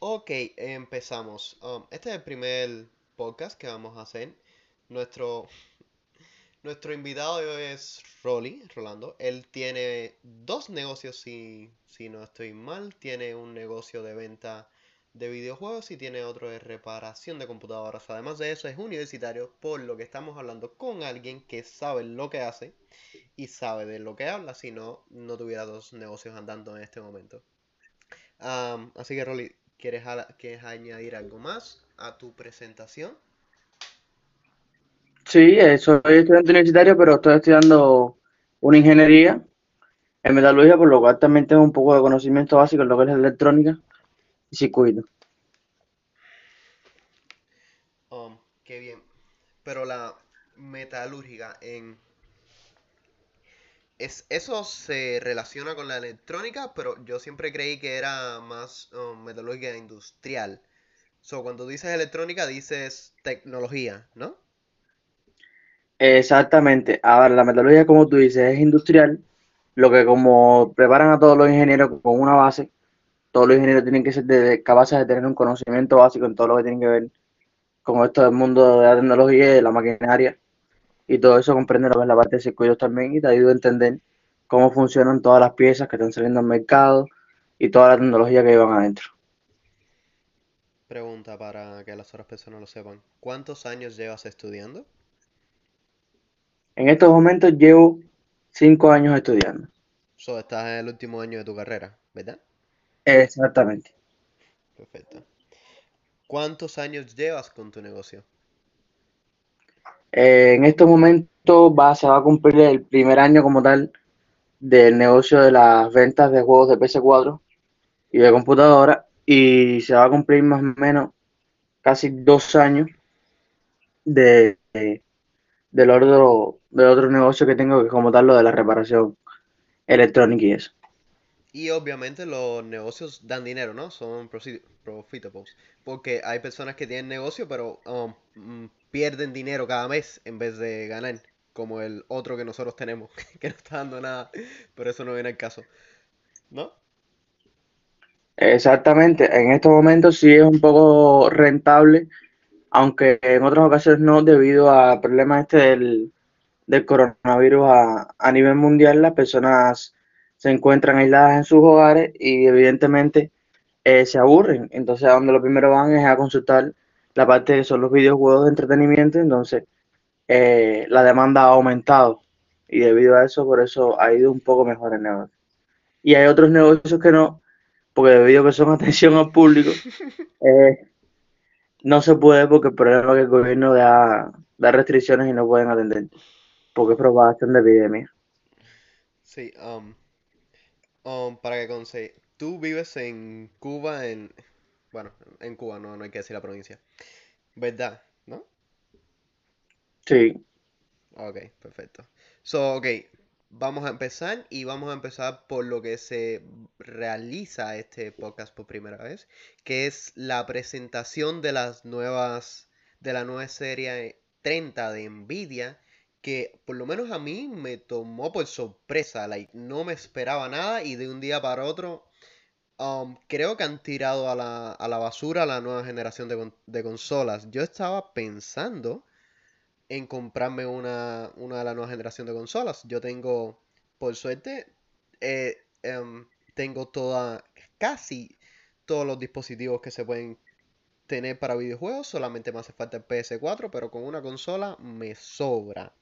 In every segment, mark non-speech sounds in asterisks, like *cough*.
Ok, empezamos. Um, este es el primer podcast que vamos a hacer. Nuestro, nuestro invitado es Rolly, Rolando. Él tiene dos negocios, si, si no estoy mal. Tiene un negocio de venta de videojuegos y tiene otro de reparación de computadoras. Además de eso, es universitario, por lo que estamos hablando con alguien que sabe lo que hace y sabe de lo que habla, si no, no tuviera dos negocios andando en este momento. Así que, Rolly, ¿quieres, ¿quieres añadir algo más a tu presentación? Sí, eh, soy estudiante universitario, pero estoy estudiando una ingeniería en metalurgia, por lo cual también tengo un poco de conocimiento básico en lo que es la electrónica y circuito. Um, qué bien. Pero la metalúrgica en es, eso se relaciona con la electrónica, pero yo siempre creí que era más um, metalúrgica industrial. So, cuando dices electrónica, dices tecnología, ¿no? Exactamente. Ahora, la metalurgia, como tú dices, es industrial, lo que como preparan a todos los ingenieros con una base, todos los ingenieros tienen que ser capaces de tener un conocimiento básico en todo lo que tiene que ver con esto del mundo de la tecnología y de la maquinaria. Y todo eso comprende la parte de circuitos también y te ayuda a entender cómo funcionan todas las piezas que están saliendo al mercado y toda la tecnología que llevan adentro. Pregunta para que las otras personas lo sepan. ¿Cuántos años llevas estudiando? En estos momentos llevo cinco años estudiando. So, estás en el último año de tu carrera, ¿verdad? Exactamente. Perfecto. ¿Cuántos años llevas con tu negocio? Eh, en estos momentos va, se va a cumplir el primer año como tal del negocio de las ventas de juegos de PS4 y de computadora y se va a cumplir más o menos casi dos años de, del otro, del otro negocio que tengo, que como tal lo de la reparación electrónica y eso. Y obviamente los negocios dan dinero, ¿no? Son profitables. Porque hay personas que tienen negocio, pero um, mm, pierden dinero cada mes en vez de ganar. Como el otro que nosotros tenemos, *laughs* que no está dando nada. Pero eso no viene al caso. ¿No? Exactamente. En estos momentos sí es un poco rentable aunque en otras ocasiones no, debido al problema este del, coronavirus a, nivel mundial, las personas se encuentran aisladas en sus hogares y evidentemente eh, se aburren. Entonces, a donde lo primero van es a consultar la parte que son los videojuegos de entretenimiento, entonces eh, la demanda ha aumentado y debido a eso, por eso ha ido un poco mejor el negocio. Y hay otros negocios que no, porque debido a que son *laughs* atención al público, *laughs* eh, no se puede porque el problema es que el gobierno da, restricciones y no pueden atender, porque es propagación de epidemia. Sí, um, um, para que conste, tú vives en Cuba, en, bueno, en Cuba, no, no hay que decir la provincia, ¿verdad? ¿No? Sí. Ok, perfecto. So, ok, vamos a empezar y vamos a empezar por lo que se realiza este podcast por primera vez, que es la presentación de las nuevas de la nueva serie 30 de Nvidia, que por lo menos a mí me tomó por sorpresa, like, no me esperaba nada y de un día para otro um, creo que han tirado a la, a la basura la nueva generación de, de consolas. Yo estaba pensando en comprarme una, una de la nueva generación de consolas. Yo tengo, por suerte, eh, em, tengo toda, casi todos los dispositivos que se pueden tener para videojuegos. Solamente me hace falta el PS4, pero con una consola me sobra.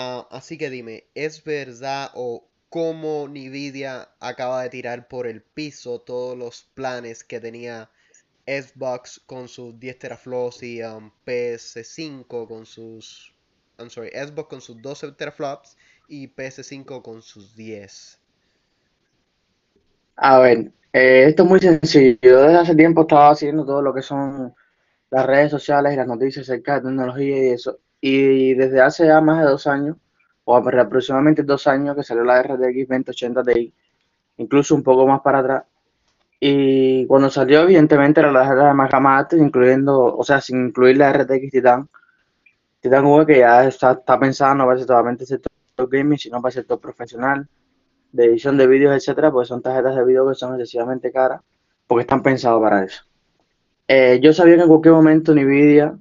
Ah, así que dime, ¿es verdad o cómo Nvidia acaba de tirar por el piso todos los planes que tenía Xbox con sus 10 teraflops y um, PS5 con sus. I'm sorry, Xbox con sus 12 teraflops y PS5 con sus 10. A ver, eh, esto es muy sencillo. Yo desde hace tiempo estaba haciendo todo lo que son las redes sociales y las noticias acerca de tecnología y eso. Y desde hace ya más de dos años, o aproximadamente dos años que salió la RTX 2080 Ti, incluso un poco más para atrás, y cuando salió, evidentemente, era la de más gama incluyendo, o sea, sin incluir la RTX Titan, Titan V, que ya está, está pensada no para ser totalmente sector gaming, sino para sector profesional, de edición de vídeos, etcétera, pues son tarjetas de vídeo que son excesivamente caras porque están pensados para eso. Eh, yo sabía que en cualquier momento Nvidia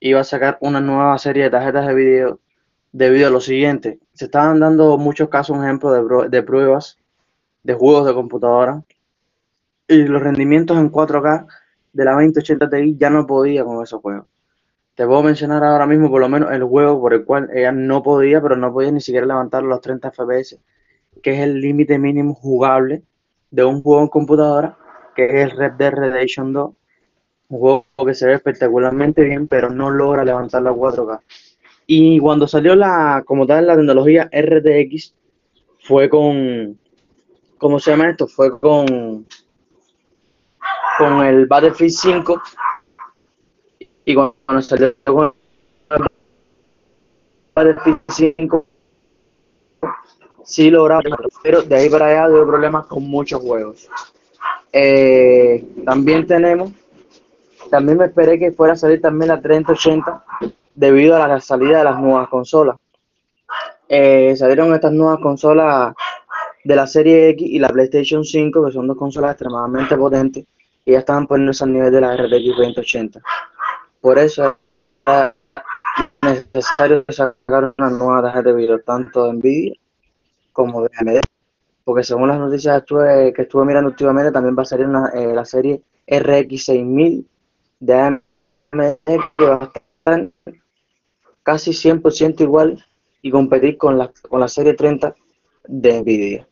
iba a sacar una nueva serie de tarjetas de video debido a lo siguiente. Se estaban dando muchos casos, un ejemplo de, de pruebas de juegos de computadora y los rendimientos en 4K de la 2080 Ti ya no podía con esos juegos. Te puedo mencionar ahora mismo por lo menos el juego por el cual ella no podía, pero no podía ni siquiera levantar los 30 FPS, que es el límite mínimo jugable de un juego en computadora, que es el Red Dead Redemption 2. Un juego que se ve espectacularmente bien, pero no logra levantar la 4K. Y cuando salió la, como tal, la tecnología RTX, fue con, ¿cómo se llama esto? Fue con, con el Battlefield 5 y cuando salió con el Battlefield 5 sí lograba, pero de ahí para allá tuve problemas con muchos juegos. Eh, también tenemos, también me esperé que fuera a salir también la 3080 debido a la salida de las nuevas consolas. Eh, salieron estas nuevas consolas de la serie X y la PlayStation 5, que son dos consolas extremadamente potentes, y ya estaban poniéndose al nivel de la RTX 2080. Por eso es necesario sacar una nueva tarjeta de video, tanto de Nvidia como de AMD, porque según las noticias que estuve, mirando últimamente, también va a salir eh, la serie RX 6000 de AMD, que va a estar casi 100% igual y competir con la, con la serie 30 de Nvidia.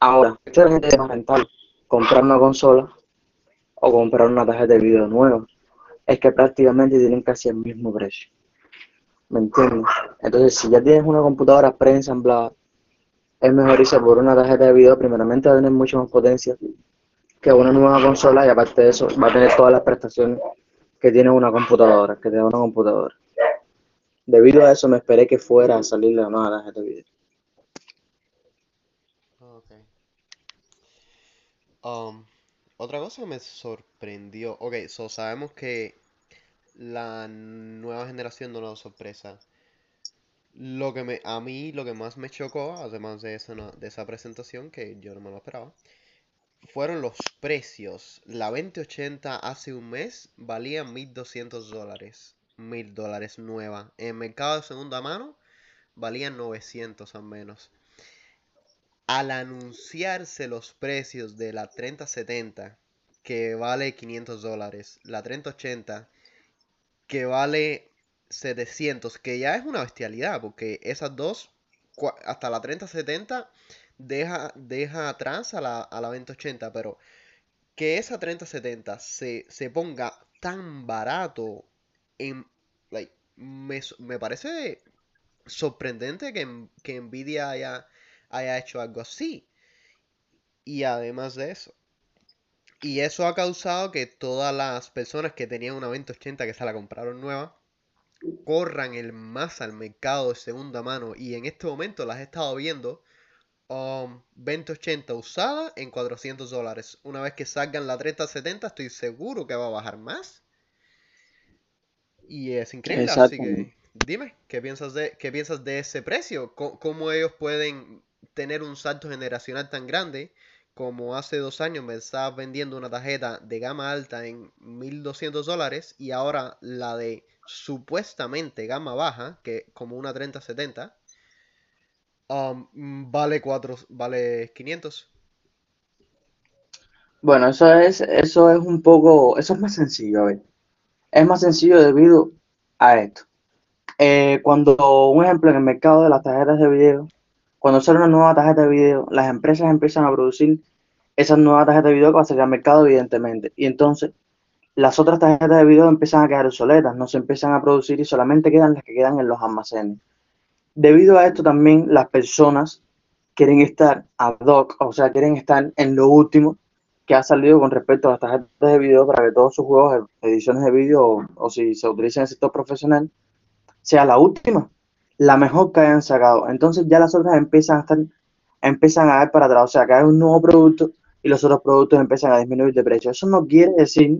Ahora, esta gente es más rentable comprar una consola o comprar una tarjeta de video nueva. Es que prácticamente tienen casi el mismo precio. ¿Me entiendes? Entonces, si ya tienes una computadora preensamblada, es mejor irse por una tarjeta de video. Primeramente va a tener mucha más potencia que una nueva consola y aparte de eso va a tener todas las prestaciones que tiene una computadora, que tiene una computadora. Debido a eso me esperé que fuera a salir la nueva tarjeta de video. Um, otra cosa que me sorprendió. Ok, so sabemos que la nueva generación no nos sorpresa. Lo que me, a mí lo que más me chocó, además de esa, de esa presentación, que yo no me lo esperaba, fueron los precios. La 2080 hace un mes valía 1200 dólares. 1000 dólares nueva. En mercado de segunda mano valían 900 al menos al anunciarse los precios de la 3070, que vale 500 dólares, la 3080, que vale 700, que ya es una bestialidad, porque esas dos, hasta la 3070, deja, deja atrás a la, a la 2080, pero que esa 3070 se, se ponga tan barato en, me, me parece sorprendente que, que Nvidia haya haya hecho algo así. Y además de eso. Y eso ha causado que todas las personas que tenían una 2080 que se la compraron nueva, corran el más al mercado de segunda mano. Y en este momento las he estado viendo. Um, 2080 usada en 400 dólares. Una vez que salgan la 3070 estoy seguro que va a bajar más. Y es increíble. Así que dime, ¿qué piensas de, qué piensas de ese precio? cómo ellos pueden tener un salto generacional tan grande como hace dos años me estaba vendiendo una tarjeta de gama alta en 1200 dólares y ahora la de supuestamente gama baja, que como una 3070, um, vale, 4, vale 500. Bueno, eso es, eso es un poco, eso es más sencillo, a ver. Es más sencillo debido a esto. Eh, cuando, un ejemplo, en el mercado de las tarjetas de video, cuando sale una nueva tarjeta de video, las empresas empiezan a producir esas nuevas tarjetas de video que va a salir al mercado, evidentemente. Y entonces, las otras tarjetas de video empiezan a quedar obsoletas, no se empiezan a producir y solamente quedan las que quedan en los almacenes. Debido a esto también las personas quieren estar ad hoc, o sea, quieren estar en lo último que ha salido con respecto a las tarjetas de video para que todos sus juegos, ediciones de video o, si se utilizan en el sector profesional, sea la última la mejor que hayan sacado. Entonces ya las otras empiezan a estar, empiezan a ver para atrás, o sea, que hay un nuevo producto y los otros productos empiezan a disminuir de precio. Eso no quiere decir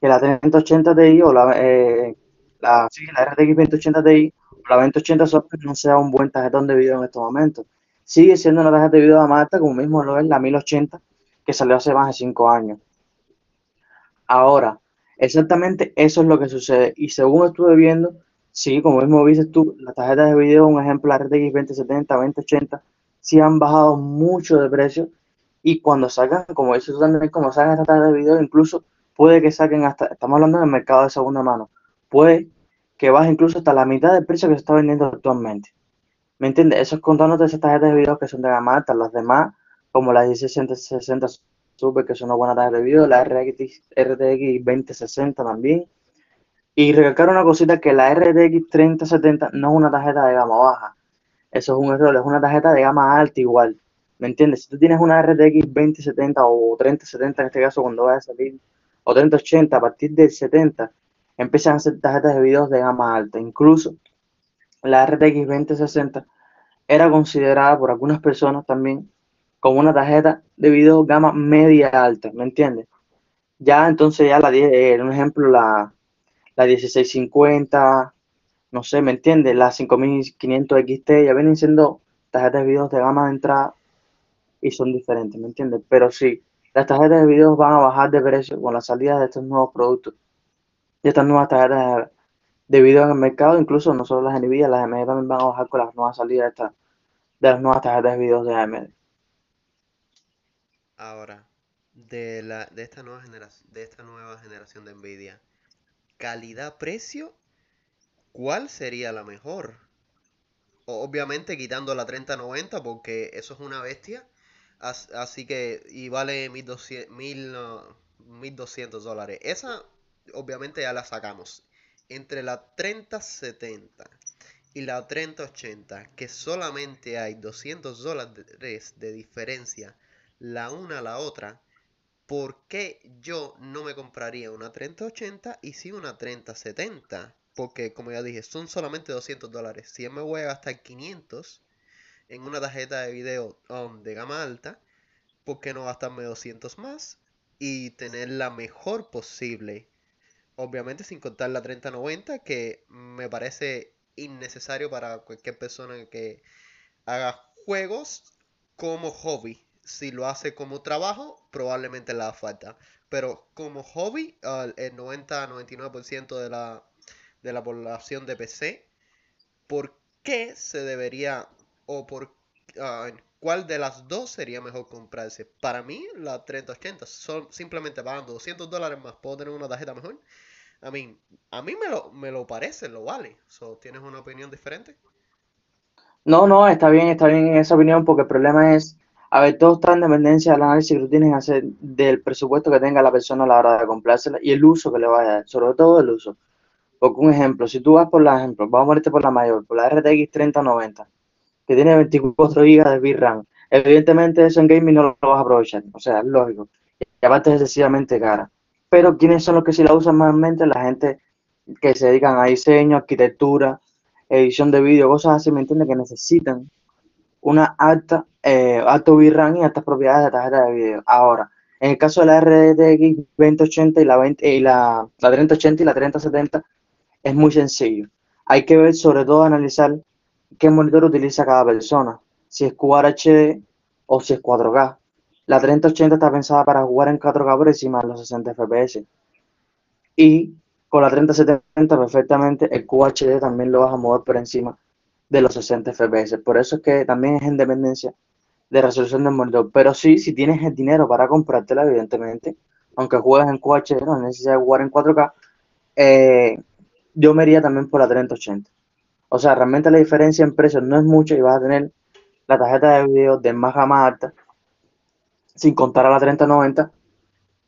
que la 3080 Ti o la, eh, la, sí, la RTX 2080 Ti la 2080 Super no sea un buen tarjetón de video en estos momentos. Sigue siendo una tarjeta de video de más como mismo lo es la 1080, que salió hace más de 5 años. Ahora, exactamente eso es lo que sucede. Y según estuve viendo, sí, como mismo dices tú, las tarjetas de video, un ejemplo, la RTX 2070, 2080, sí han bajado mucho de precio. Y cuando sacan, como dices tú también, como sacan estas tarjetas de video, incluso puede que saquen hasta, estamos hablando del mercado de segunda mano, puede que baje incluso hasta la mitad del precio que se está vendiendo actualmente. ¿Me entiendes? Eso es contándote esas tarjetas de video que son de gama alta, las demás, como la 1660 Super, que son una buena tarjeta de video, la RTX, RTX 2060 también. Y recalcar una cosita, que la RTX 3070 no es una tarjeta de gama baja. Eso es un error, es una tarjeta de gama alta igual. ¿Me entiendes? Si tú tienes una RTX 2070 o 3070 en este caso cuando vaya a salir, o 3080 a partir del 70, empiezan a ser tarjetas de video de gama alta. Incluso la RTX 2060 era considerada por algunas personas también como una tarjeta de video gama media alta, ¿me entiendes? Ya entonces ya la eh, un ejemplo la, la 1650, no sé, ¿me entiendes? La 5500 XT ya vienen siendo tarjetas de video de gama de entrada y son diferentes, ¿me entiendes? Pero sí, las tarjetas de video van a bajar de precio con la salida de estos nuevos productos, de estas nuevas tarjetas de video en el mercado, incluso no solo las NVIDIA, las AMD también van a bajar con las nuevas salidas de, de las nuevas tarjetas de video de AMD. Ahora, de, la, de, esta nueva generación, de esta nueva generación de Nvidia, calidad-precio, ¿cuál sería la mejor? Obviamente quitando la 3090 porque eso es una bestia. Así que, y vale 1200, 1200 dólares. Esa, obviamente, ya la sacamos. Entre la 3070 y la 3080, que solamente hay 200 dólares de diferencia la una a la otra, ¿por qué yo no me compraría una 3080 y sí una 3070? Porque como ya dije, son solamente 200 dólares. Si me voy a gastar 500 en una tarjeta de video um, de gama alta, ¿por qué no gastarme 200 más y tener la mejor posible? Obviamente sin contar la 3090 que me parece innecesario para cualquier persona que haga juegos como hobby si lo hace como trabajo, probablemente le da falta. Pero como hobby, el 90-99% de la, de la población de PC, ¿por qué se debería o por ah, cuál de las dos sería mejor comprarse? Para mí, la 3080, son simplemente pagando 200 dólares más, puedo tener una tarjeta mejor. A mí me lo, me lo parece, lo vale. ¿Tienes una opinión diferente? No, no, está bien, está bien esa opinión porque el problema es a ver, todo está en dependencia del análisis que tú tienes que hacer del presupuesto que tenga la persona a la hora de comprársela y el uso que le vaya a dar, sobre todo el uso. Porque un ejemplo, si tú vas por la ejemplo, vamos a ponerte por la mayor, por la RTX 3090, que tiene 24 GB de VRAM, evidentemente eso en gaming no lo vas a aprovechar, o sea, es lógico. Y aparte es excesivamente cara. Pero ¿quiénes son los que sí la usan mayormente? La gente que se dedican a diseño, arquitectura, edición de vídeo, cosas así, ¿me entiendes? Que necesitan una alta, eh, alto VRAM y altas propiedades de tarjeta de video. Ahora, en el caso de la RTX 2080 y la, 20, y la, la 3080 y la 3070, es muy sencillo. Hay que ver, sobre todo, analizar qué monitor utiliza cada persona, si es QHD o si es 4K. La 3080 está pensada para jugar en 4K por encima de los 60 FPS. Y con la 3070 perfectamente el QHD también lo vas a mover por encima de los 60 FPS. Por eso es que también es en dependencia de resolución del monitor. Pero sí, si tienes el dinero para comprártela, evidentemente, aunque juegues en QHD, no necesitas jugar en 4K, eh, yo me iría también por la 3080. O sea, realmente la diferencia en precios no es mucho y vas a tener la tarjeta de video de más gama alta, sin contar a la 3090,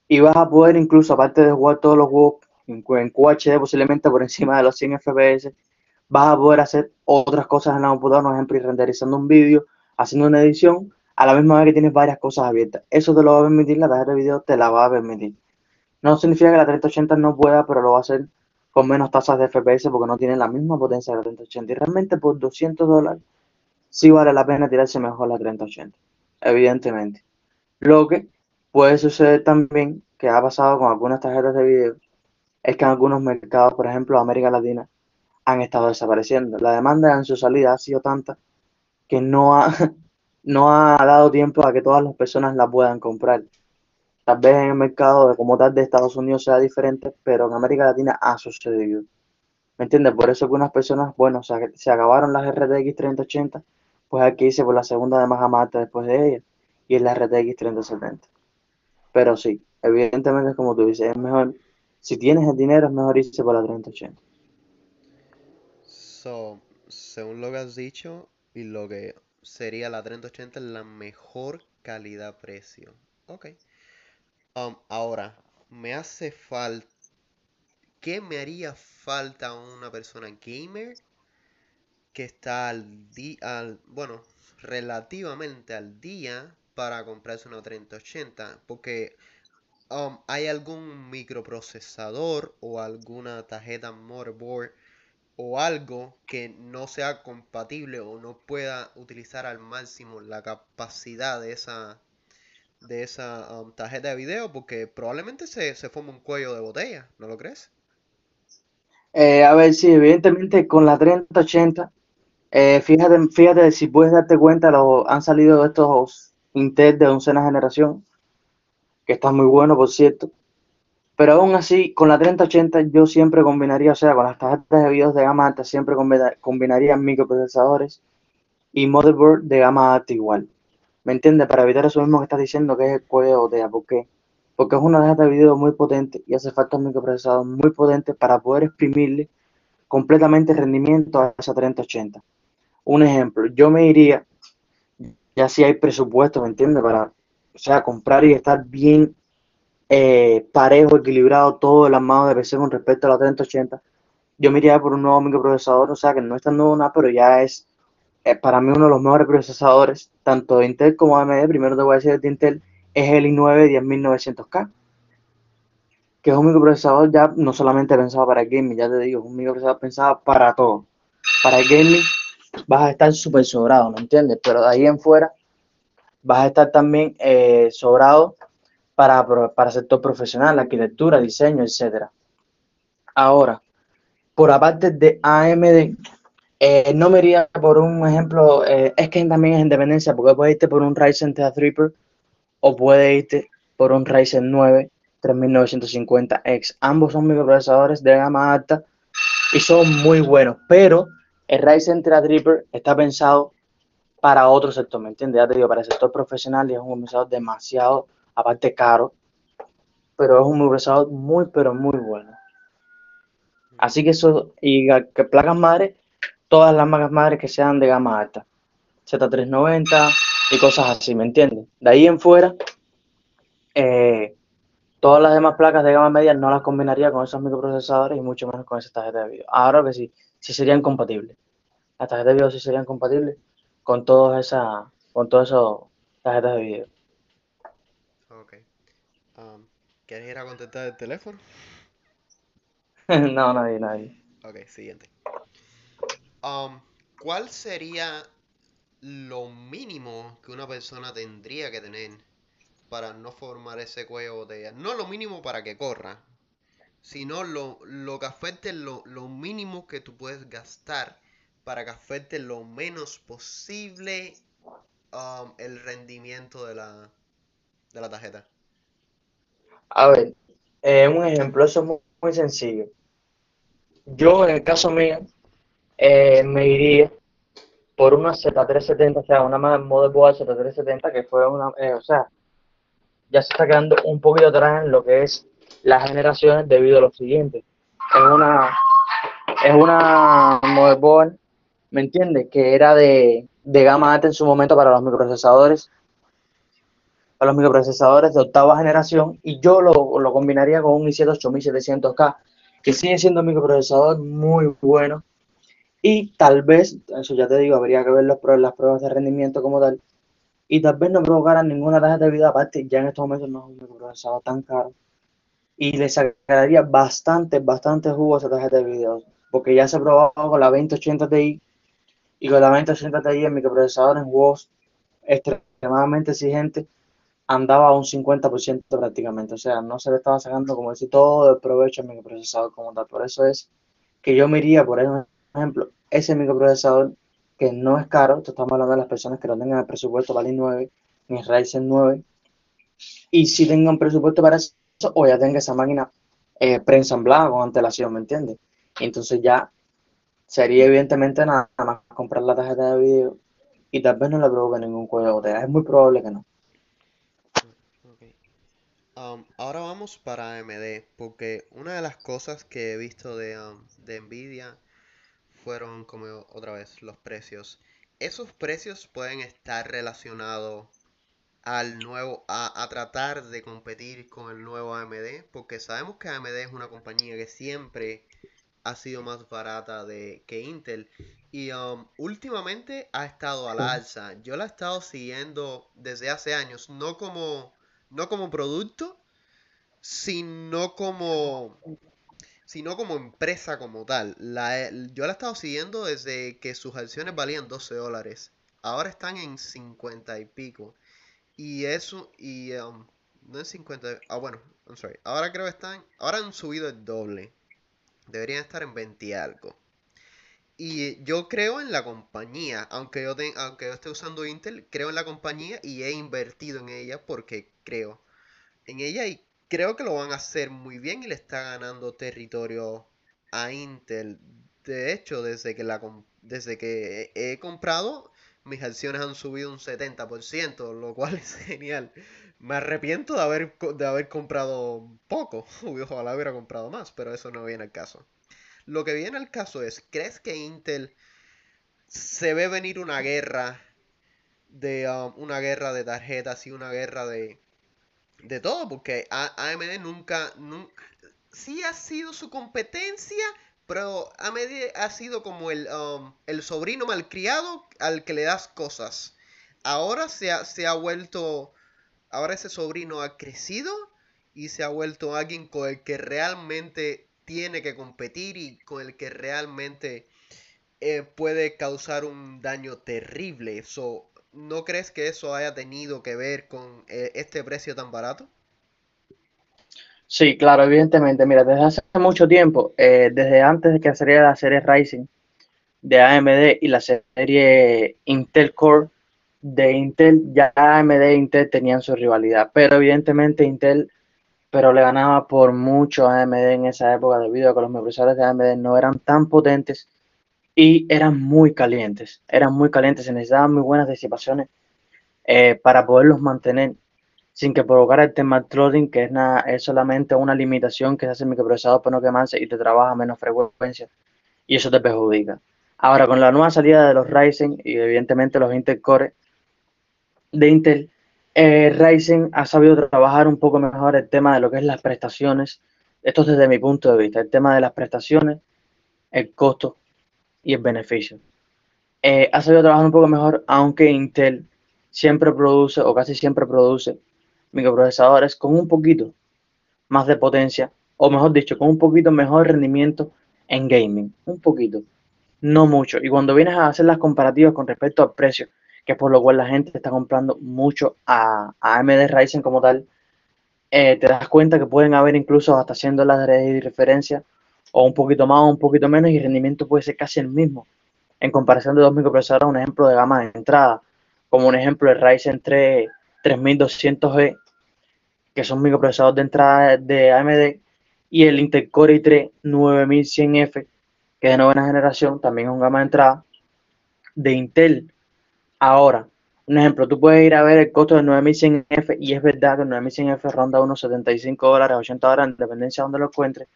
y vas a poder incluso, aparte de jugar todos los juegos en QHD, posiblemente por *laughs* encima de los 100 FPS, vas a poder hacer otras cosas en la computadora, por ejemplo, renderizando un vídeo, haciendo una edición, a la misma vez que tienes varias cosas abiertas. Eso te lo va a permitir, la tarjeta de video te la va a permitir. No significa que la 3080 no pueda, pero lo va a hacer con menos tasas de FPS porque no tiene la misma potencia de la 3080. Y realmente por 200 dólares sí vale la pena tirarse mejor la 3080, evidentemente. Lo que puede suceder también, que ha pasado con algunas tarjetas de video, es que en algunos mercados, por ejemplo América Latina, han estado desapareciendo. La demanda en su salida ha sido tanta que no ha, *laughs* no ha dado tiempo a que todas las personas la puedan comprar. Tal vez en el mercado de como tal de Estados Unidos sea diferente, pero en América Latina ha sucedido. ¿Me entiendes? Por eso que unas personas, bueno, se, se acabaron las RTX 3080, pues que irse por la segunda de más amante después de ella, y es la RTX 3070. Pero sí, evidentemente como tú dices, es mejor, si tienes el dinero, es mejor irse por la 3080. So, según lo que has dicho, y lo que sería la 3080 es la mejor calidad-precio. Ok. Um, ahora, me hace falta. ¿Qué me haría falta a una persona gamer que está al día, bueno, relativamente al día para comprarse una 3080? Porque um, hay algún microprocesador o alguna tarjeta motherboard o algo que no sea compatible o no pueda utilizar al máximo la capacidad de esa de esa um, tarjeta de video porque probablemente se, se forme un cuello de botella, ¿no lo crees? Eh, a ver, sí, evidentemente con la 3080, eh, fíjate, fíjate si puedes darte cuenta, lo, han salido estos Intel de oncena generación, que están muy buenos, por cierto. Pero aún así, con la 3080 yo siempre combinaría, o sea, con las tarjetas de video de gama alta, siempre combinaría microprocesadores y motherboard de gama alta igual. ¿Me entiendes? Para evitar eso mismo que estás diciendo que es el cuello de. ¿Por qué? Porque es una tarjeta de video muy potente y hace falta un microprocesador muy potente para poder exprimirle completamente el rendimiento a esa 3080. Un ejemplo, yo me iría, ya si hay presupuesto, ¿me entiendes? Para, o sea, comprar y estar bien eh, parejo, equilibrado todo el armado de PC con respecto a la 3080, yo me iría por un nuevo microprocesador, o sea, que no es tan nuevo nada, pero ya es eh, para mí uno de los mejores procesadores, tanto de Intel como AMD, primero te voy a decir de Intel, es el i9 10900K, que es un microprocesador ya no solamente pensado para el gaming, ya te digo, es un microprocesador pensado para todo. Para el gaming vas a estar súper sobrado, ¿me entiendes? Pero de ahí en fuera vas a estar también eh, sobrado para, para sector profesional, arquitectura, diseño, etcétera. Ahora, por aparte de AMD, eh, no me iría por un ejemplo, eh, es que también es independencia, porque puedes irte por un Ryzen Threadripper o puedes irte por un Ryzen 9 3950X. Ambos son microprocesadores de gama alta y son muy buenos, pero el Ryzen Threadripper está pensado para otro sector, ¿me entiendes? Ya te digo, para el sector profesional y es un procesador demasiado, aparte caro, pero es un procesador muy, pero muy bueno. Así que eso, y que placas madres todas las marcas madres que sean de gama alta, Z390 y cosas así, ¿me entiendes? De ahí en fuera, eh, todas las demás placas de gama media no las combinaría con esos microprocesadores y mucho menos con esas tarjetas de video. Ahora que sí, sí serían compatibles. Las tarjetas de video sí serían compatibles con todas esas, con todas esas tarjetas de video. Ok. Um, ¿Quieres ir a contestar el teléfono? *laughs* no, nadie, nadie. Ok, siguiente. Um, ¿Cuál sería lo mínimo que una persona tendría que tener para no formar ese cuello de botella? No lo mínimo para que corra, sino lo, lo que afecte lo, lo mínimo que tú puedes gastar para que afecte lo menos posible um, el rendimiento de la, de la tarjeta. A ver, eh, un ejemplo, eso es muy, sencillo. Yo, en el caso mío, eh, me iría por una Z370, o sea, una motherboard Z370 que fue una, eh, o sea, ya se está quedando un poquito atrás en lo que es las generaciones debido a lo siguiente. Es una, es una motherboard, ¿me entiendes? Que era de, de gama alta en su momento para los microprocesadores, para los microprocesadores de octava generación y yo lo, lo combinaría con un i7 8700K, que sigue siendo un microprocesador muy bueno y tal vez, eso ya te digo, habría que ver las pruebas de rendimiento como tal. Y tal vez no provocaran ninguna tarjeta de vida aparte, ya en estos momentos no es un microprocesador tan caro. Y le sacaría bastante, bastante jugo a esa tarjeta de video. Porque ya se ha probado con la 2080 Ti y con la 2080 Ti el microprocesador en juegos extremadamente exigentes andaba a un 50% prácticamente. O sea, no se le estaba sacando, como decir, todo el provecho al microprocesador como tal. Por eso es que yo me iría por ejemplo, ese microprocesador que no es caro, estamos hablando de las personas que no tengan el presupuesto Vali 9 ni Ryzen 9, y si tengan presupuesto para eso, o ya tenga esa máquina eh, preensamblada con antelación, ¿me entiendes? Entonces ya sería evidentemente nada más comprar la tarjeta de video y tal vez no le provoque ningún cuello botella. Es muy probable que no. Um, ahora vamos para AMD, porque una de las cosas que he visto de, um, de Nvidia fueron como otra vez los precios. Esos precios pueden estar relacionados al nuevo, a, a, tratar de competir con el nuevo AMD, porque sabemos que AMD es una compañía que siempre ha sido más barata de, que Intel y um, últimamente ha estado a la alza. Yo la he estado siguiendo desde hace años, no como, no como producto, sino como, sino como empresa como tal. La, yo la he estado siguiendo desde que sus acciones valían 12 dólares. Ahora están en 50 y pico. Y eso, y um, no en 50, ah bueno, I'm sorry. Ahora creo que están, ahora han subido el doble. Deberían estar en 20 y algo. Y yo creo en la compañía, aunque yo, aunque yo esté usando Intel, creo en la compañía y he invertido en ella porque creo en ella y creo que lo van a hacer muy bien y le está ganando territorio a Intel. De hecho, desde que, la, desde que he comprado, mis acciones han subido un 70%, lo cual *laughs* es genial. Me arrepiento de haber, de haber comprado poco. *laughs* Ojalá hubiera comprado más, pero eso no viene al caso. Lo que viene al caso es, ¿crees que Intel se ve venir una guerra de um, una guerra de tarjetas y una guerra de de todo? Porque AMD nunca, nunca sí ha sido su competencia, pero AMD ha sido como el, um, el sobrino malcriado al que le das cosas. Ahora se ha, se ha vuelto ahora ese sobrino ha crecido y se ha vuelto alguien con el que realmente tiene que competir y con el que realmente eh, puede causar un daño terrible. ¿No crees que eso haya tenido que ver con eh, este precio tan barato? Sí, claro, evidentemente. Mira, desde hace mucho tiempo, eh, desde antes de que saliera la serie Ryzen de AMD y la serie Intel Core, de Intel, ya AMD e Intel tenían su rivalidad, pero evidentemente Intel pero le ganaba por mucho a AMD en esa época debido a que los microprocesadores de AMD no eran tan potentes y eran muy calientes, eran muy calientes, se necesitaban muy buenas disipaciones eh, para poderlos mantener sin que provocara el tema throttling, que es, es solamente una limitación que se hace el microprocesador para no quemarse y te trabaja a menos frecuencia y eso te perjudica. Ahora, con la nueva salida de los Ryzen y evidentemente los Intel Core, de Intel, eh, Ryzen ha sabido trabajar un poco mejor el tema de lo que es las prestaciones. Esto es desde mi punto de vista, el tema de las prestaciones, el costo y el beneficio. Eh, ha sabido trabajar un poco mejor, aunque Intel siempre produce o casi siempre produce microprocesadores con un poquito más de potencia, o mejor dicho, con un poquito mejor rendimiento en gaming, un poquito, no mucho. Y cuando vienes a hacer las comparativas con respecto al precio que por lo cual la gente está comprando mucho a, AMD Ryzen como tal, eh, te das cuenta que pueden haber incluso hasta haciendo las de referencia o un poquito más o un poquito menos y el rendimiento puede ser casi el mismo en comparación de dos microprocesadores, un ejemplo de gama de entrada, como un ejemplo el Ryzen 3 3200G, que son microprocesadores de entrada de AMD, y el Intel Core i3 9100F, que es de novena generación, también es un gama de entrada, de Intel Ahora, un ejemplo, tú puedes ir a ver el costo del 9100F y es verdad que el 9100F ronda unos 75 dólares, 80 dólares, en dependencia de donde lo encuentres.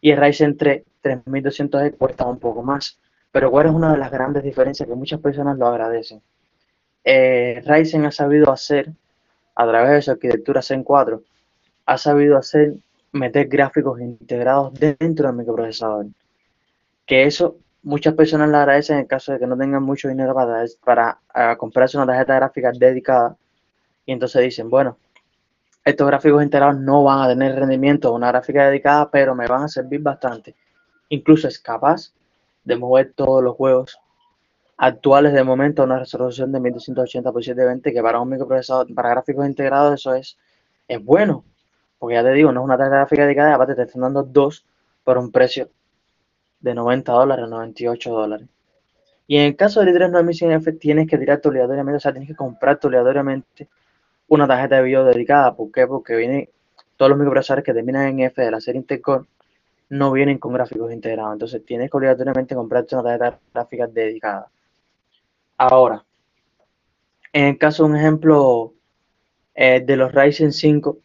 Y el Ryzen 3 3200F cuesta un poco más. Pero ¿cuál es una de las grandes diferencias que muchas personas lo agradecen? Eh, Ryzen ha sabido hacer, a través de su arquitectura Zen 4, ha sabido hacer, meter gráficos integrados dentro del microprocesador. Que eso muchas personas le agradecen en caso de que no tengan mucho dinero para, para ah, comprarse una tarjeta gráfica dedicada. Y entonces dicen, bueno, estos gráficos integrados no van a tener rendimiento de una gráfica dedicada, pero me van a servir bastante. Incluso es capaz de mover todos los juegos actuales de momento a una resolución de 1280 x 720, que para un microprocesador, para gráficos integrados, eso es, es bueno. Porque ya te digo, no es una tarjeta gráfica dedicada, aparte te están dando dos por un precio de 90 dólares a 98 dólares. Y en el caso del i3 9100F tienes que tirarte obligatoriamente, o sea, tienes que comprarte obligatoriamente una tarjeta de video dedicada. ¿Por qué? Porque viene, todos los microprocesadores que terminan en F de la serie Intel Core no vienen con gráficos integrados. Entonces tienes que obligatoriamente comprarte una tarjeta gráfica dedicada. Ahora, en el caso de un ejemplo eh, de los Ryzen 5,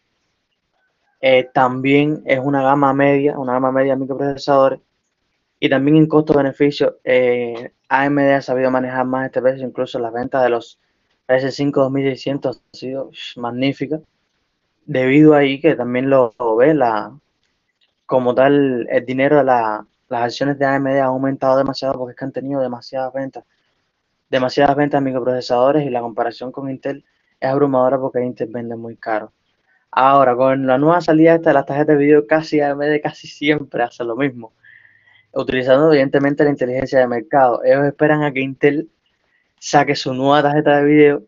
eh, también es una gama media, una gama media de microprocesadores. Y también en costo-beneficio, eh, AMD ha sabido manejar más este precio, incluso las ventas de los Ryzen 5 2600 ha sido magnífica. Debido ahí que también lo, ve, la, como tal, el dinero de las acciones de AMD ha aumentado demasiado porque es que han tenido demasiadas ventas demasiadas ventas de microprocesadores y la comparación con Intel es abrumadora porque Intel vende muy caro. Ahora, con la nueva salida esta de las tarjetas de video, casi AMD casi siempre hace lo mismo, utilizando evidentemente la inteligencia de mercado. Ellos esperan a que Intel saque su nueva tarjeta de video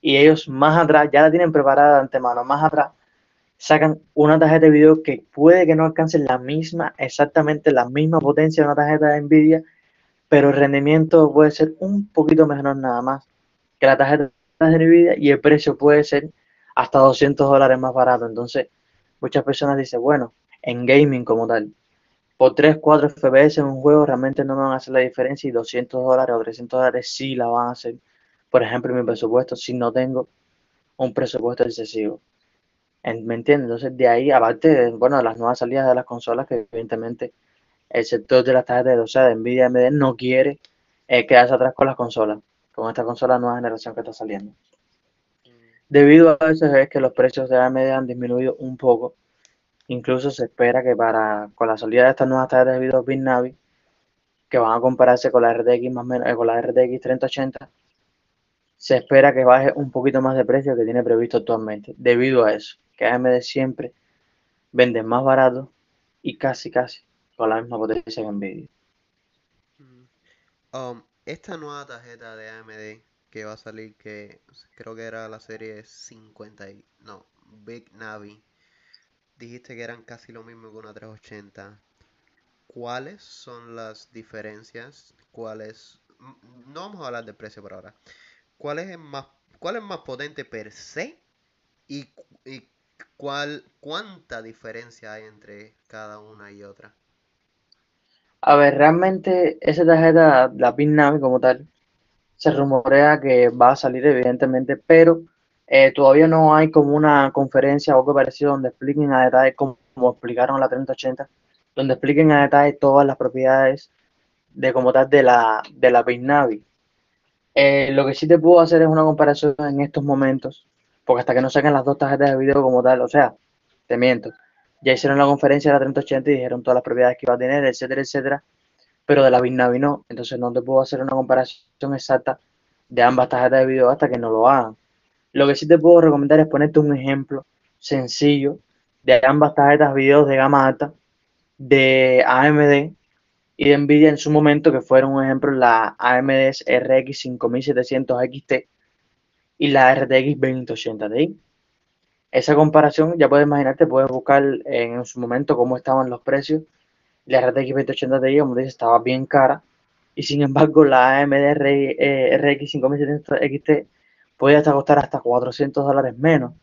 y ellos más atrás, ya la tienen preparada de antemano, más atrás, sacan una tarjeta de video que puede que no alcance la misma, exactamente la misma potencia de una tarjeta de Nvidia, pero el rendimiento puede ser un poquito mejor nada más que la tarjeta de Nvidia y el precio puede ser hasta 200 dólares más barato. Entonces, muchas personas dicen, bueno, en gaming como tal, por 3, 4 FPS en un juego realmente no me van a hacer la diferencia y 200 dólares o 300 dólares sí la van a hacer. Por ejemplo, en mi presupuesto, si no tengo un presupuesto excesivo. ¿Me entiendes? Entonces, de ahí, aparte, bueno, las nuevas salidas de las consolas que evidentemente el sector de las tarjetas de o sea, de Nvidia AMD no quiere eh, quedarse atrás con las consolas, con esta consola nueva generación que está saliendo. Debido a eso es que los precios de AMD han disminuido un poco. Incluso se espera que para con la salida de estas nuevas tarjetas de video Big Navi, que van a compararse con la RTX más menos, eh, con la RTX 3080, se espera que baje un poquito más de precio que tiene previsto actualmente. Debido a eso, que AMD siempre vende más barato y casi casi con la misma potencia que Nvidia. Mm. Um, esta nueva tarjeta de AMD que va a salir, que creo que era la serie 50, no, Big Navi, dijiste que eran casi lo mismo que una 380. ¿Cuáles son las diferencias? ¿Cuáles? No vamos a hablar de precio por ahora. ¿Cuál es más, cuál es más potente per se? ¿Y, y cuál, cuánta diferencia hay entre cada una y otra? A ver, realmente esa tarjeta, la PIN Navi como tal, se rumorea que va a salir evidentemente, pero eh, todavía no hay como una conferencia o algo parecido donde expliquen a detalle como, explicaron la 3080, donde expliquen a detalle todas las propiedades de como tal de la, de la PIN Navi. Eh, lo que sí te puedo hacer es una comparación en estos momentos, porque hasta que no saquen las dos tarjetas de video como tal, o sea, te miento, ya hicieron la conferencia de la 3080 y dijeron todas las propiedades que iba a tener, etcétera, etcétera, pero de la Bitnavi no. Entonces no te puedo hacer una comparación exacta de ambas tarjetas de video hasta que no lo hagan. Lo que sí te puedo recomendar es ponerte un ejemplo sencillo de ambas tarjetas de video de gama alta de AMD y de Nvidia en su momento, que fueron un ejemplo la AMD RX 5700 XT y la RTX 2080 Ti esa comparación, ya puedes imaginarte, puedes buscar en su momento cómo estaban los precios. La RTX 2080 Ti, como dices, estaba bien cara. Y sin embargo, la AMD RX 5700 XT podía hasta costar hasta 400 dólares menos.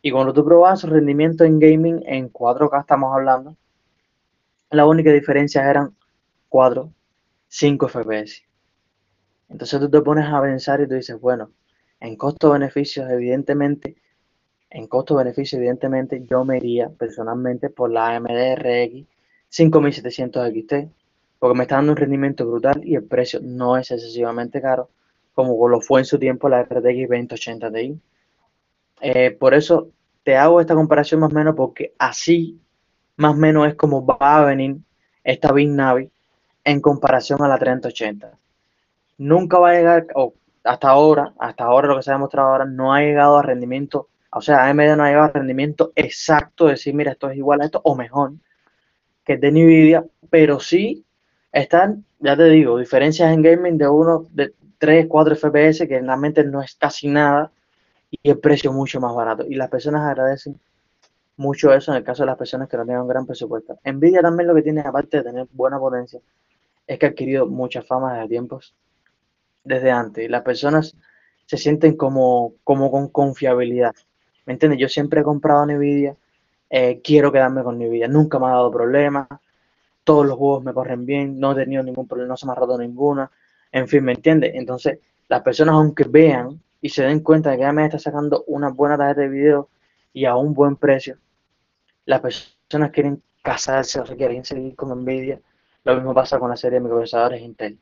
Y cuando tú probabas su rendimiento en gaming, en 4K estamos hablando, la única diferencia eran 4, 5 FPS. Entonces tú te pones a pensar y tú dices, bueno, en costo-beneficios, evidentemente, en costo-beneficio, evidentemente, yo me iría personalmente por la AMD RX 5700 XT, porque me está dando un rendimiento brutal y el precio no es excesivamente caro, como lo fue en su tiempo la RTX 2080 Ti. Eh, por eso te hago esta comparación más o menos, porque así más o menos es como va a venir esta Big Navi en comparación a la 3080. Nunca va a llegar, o hasta ahora, hasta ahora lo que se ha demostrado ahora, no ha llegado a rendimiento o sea, AMD no ha llegado rendimiento exacto de decir, mira, esto es igual a esto o mejor que de Nvidia, pero sí están, ya te digo, diferencias en gaming de uno, de 3, 4 FPS, que realmente no es casi nada, y el precio mucho más barato. Y las personas agradecen mucho eso en el caso de las personas que no tengan un gran presupuesto. Nvidia también lo que tiene, aparte de tener buena potencia, es que ha adquirido mucha fama desde tiempos, desde antes. Y las personas se sienten como, como con confiabilidad. ¿Me entiendes? Yo siempre he comprado Nvidia, eh, quiero quedarme con Nvidia, nunca me ha dado problemas, todos los juegos me corren bien, no he tenido ningún problema, no se me ha roto ninguna, en fin, ¿me entiendes? Entonces, las personas aunque vean y se den cuenta de que AMD está sacando una buena tarjeta de video y a un buen precio, las personas quieren casarse o se quieren seguir con Nvidia, lo mismo pasa con la serie de microprocesadores Intel.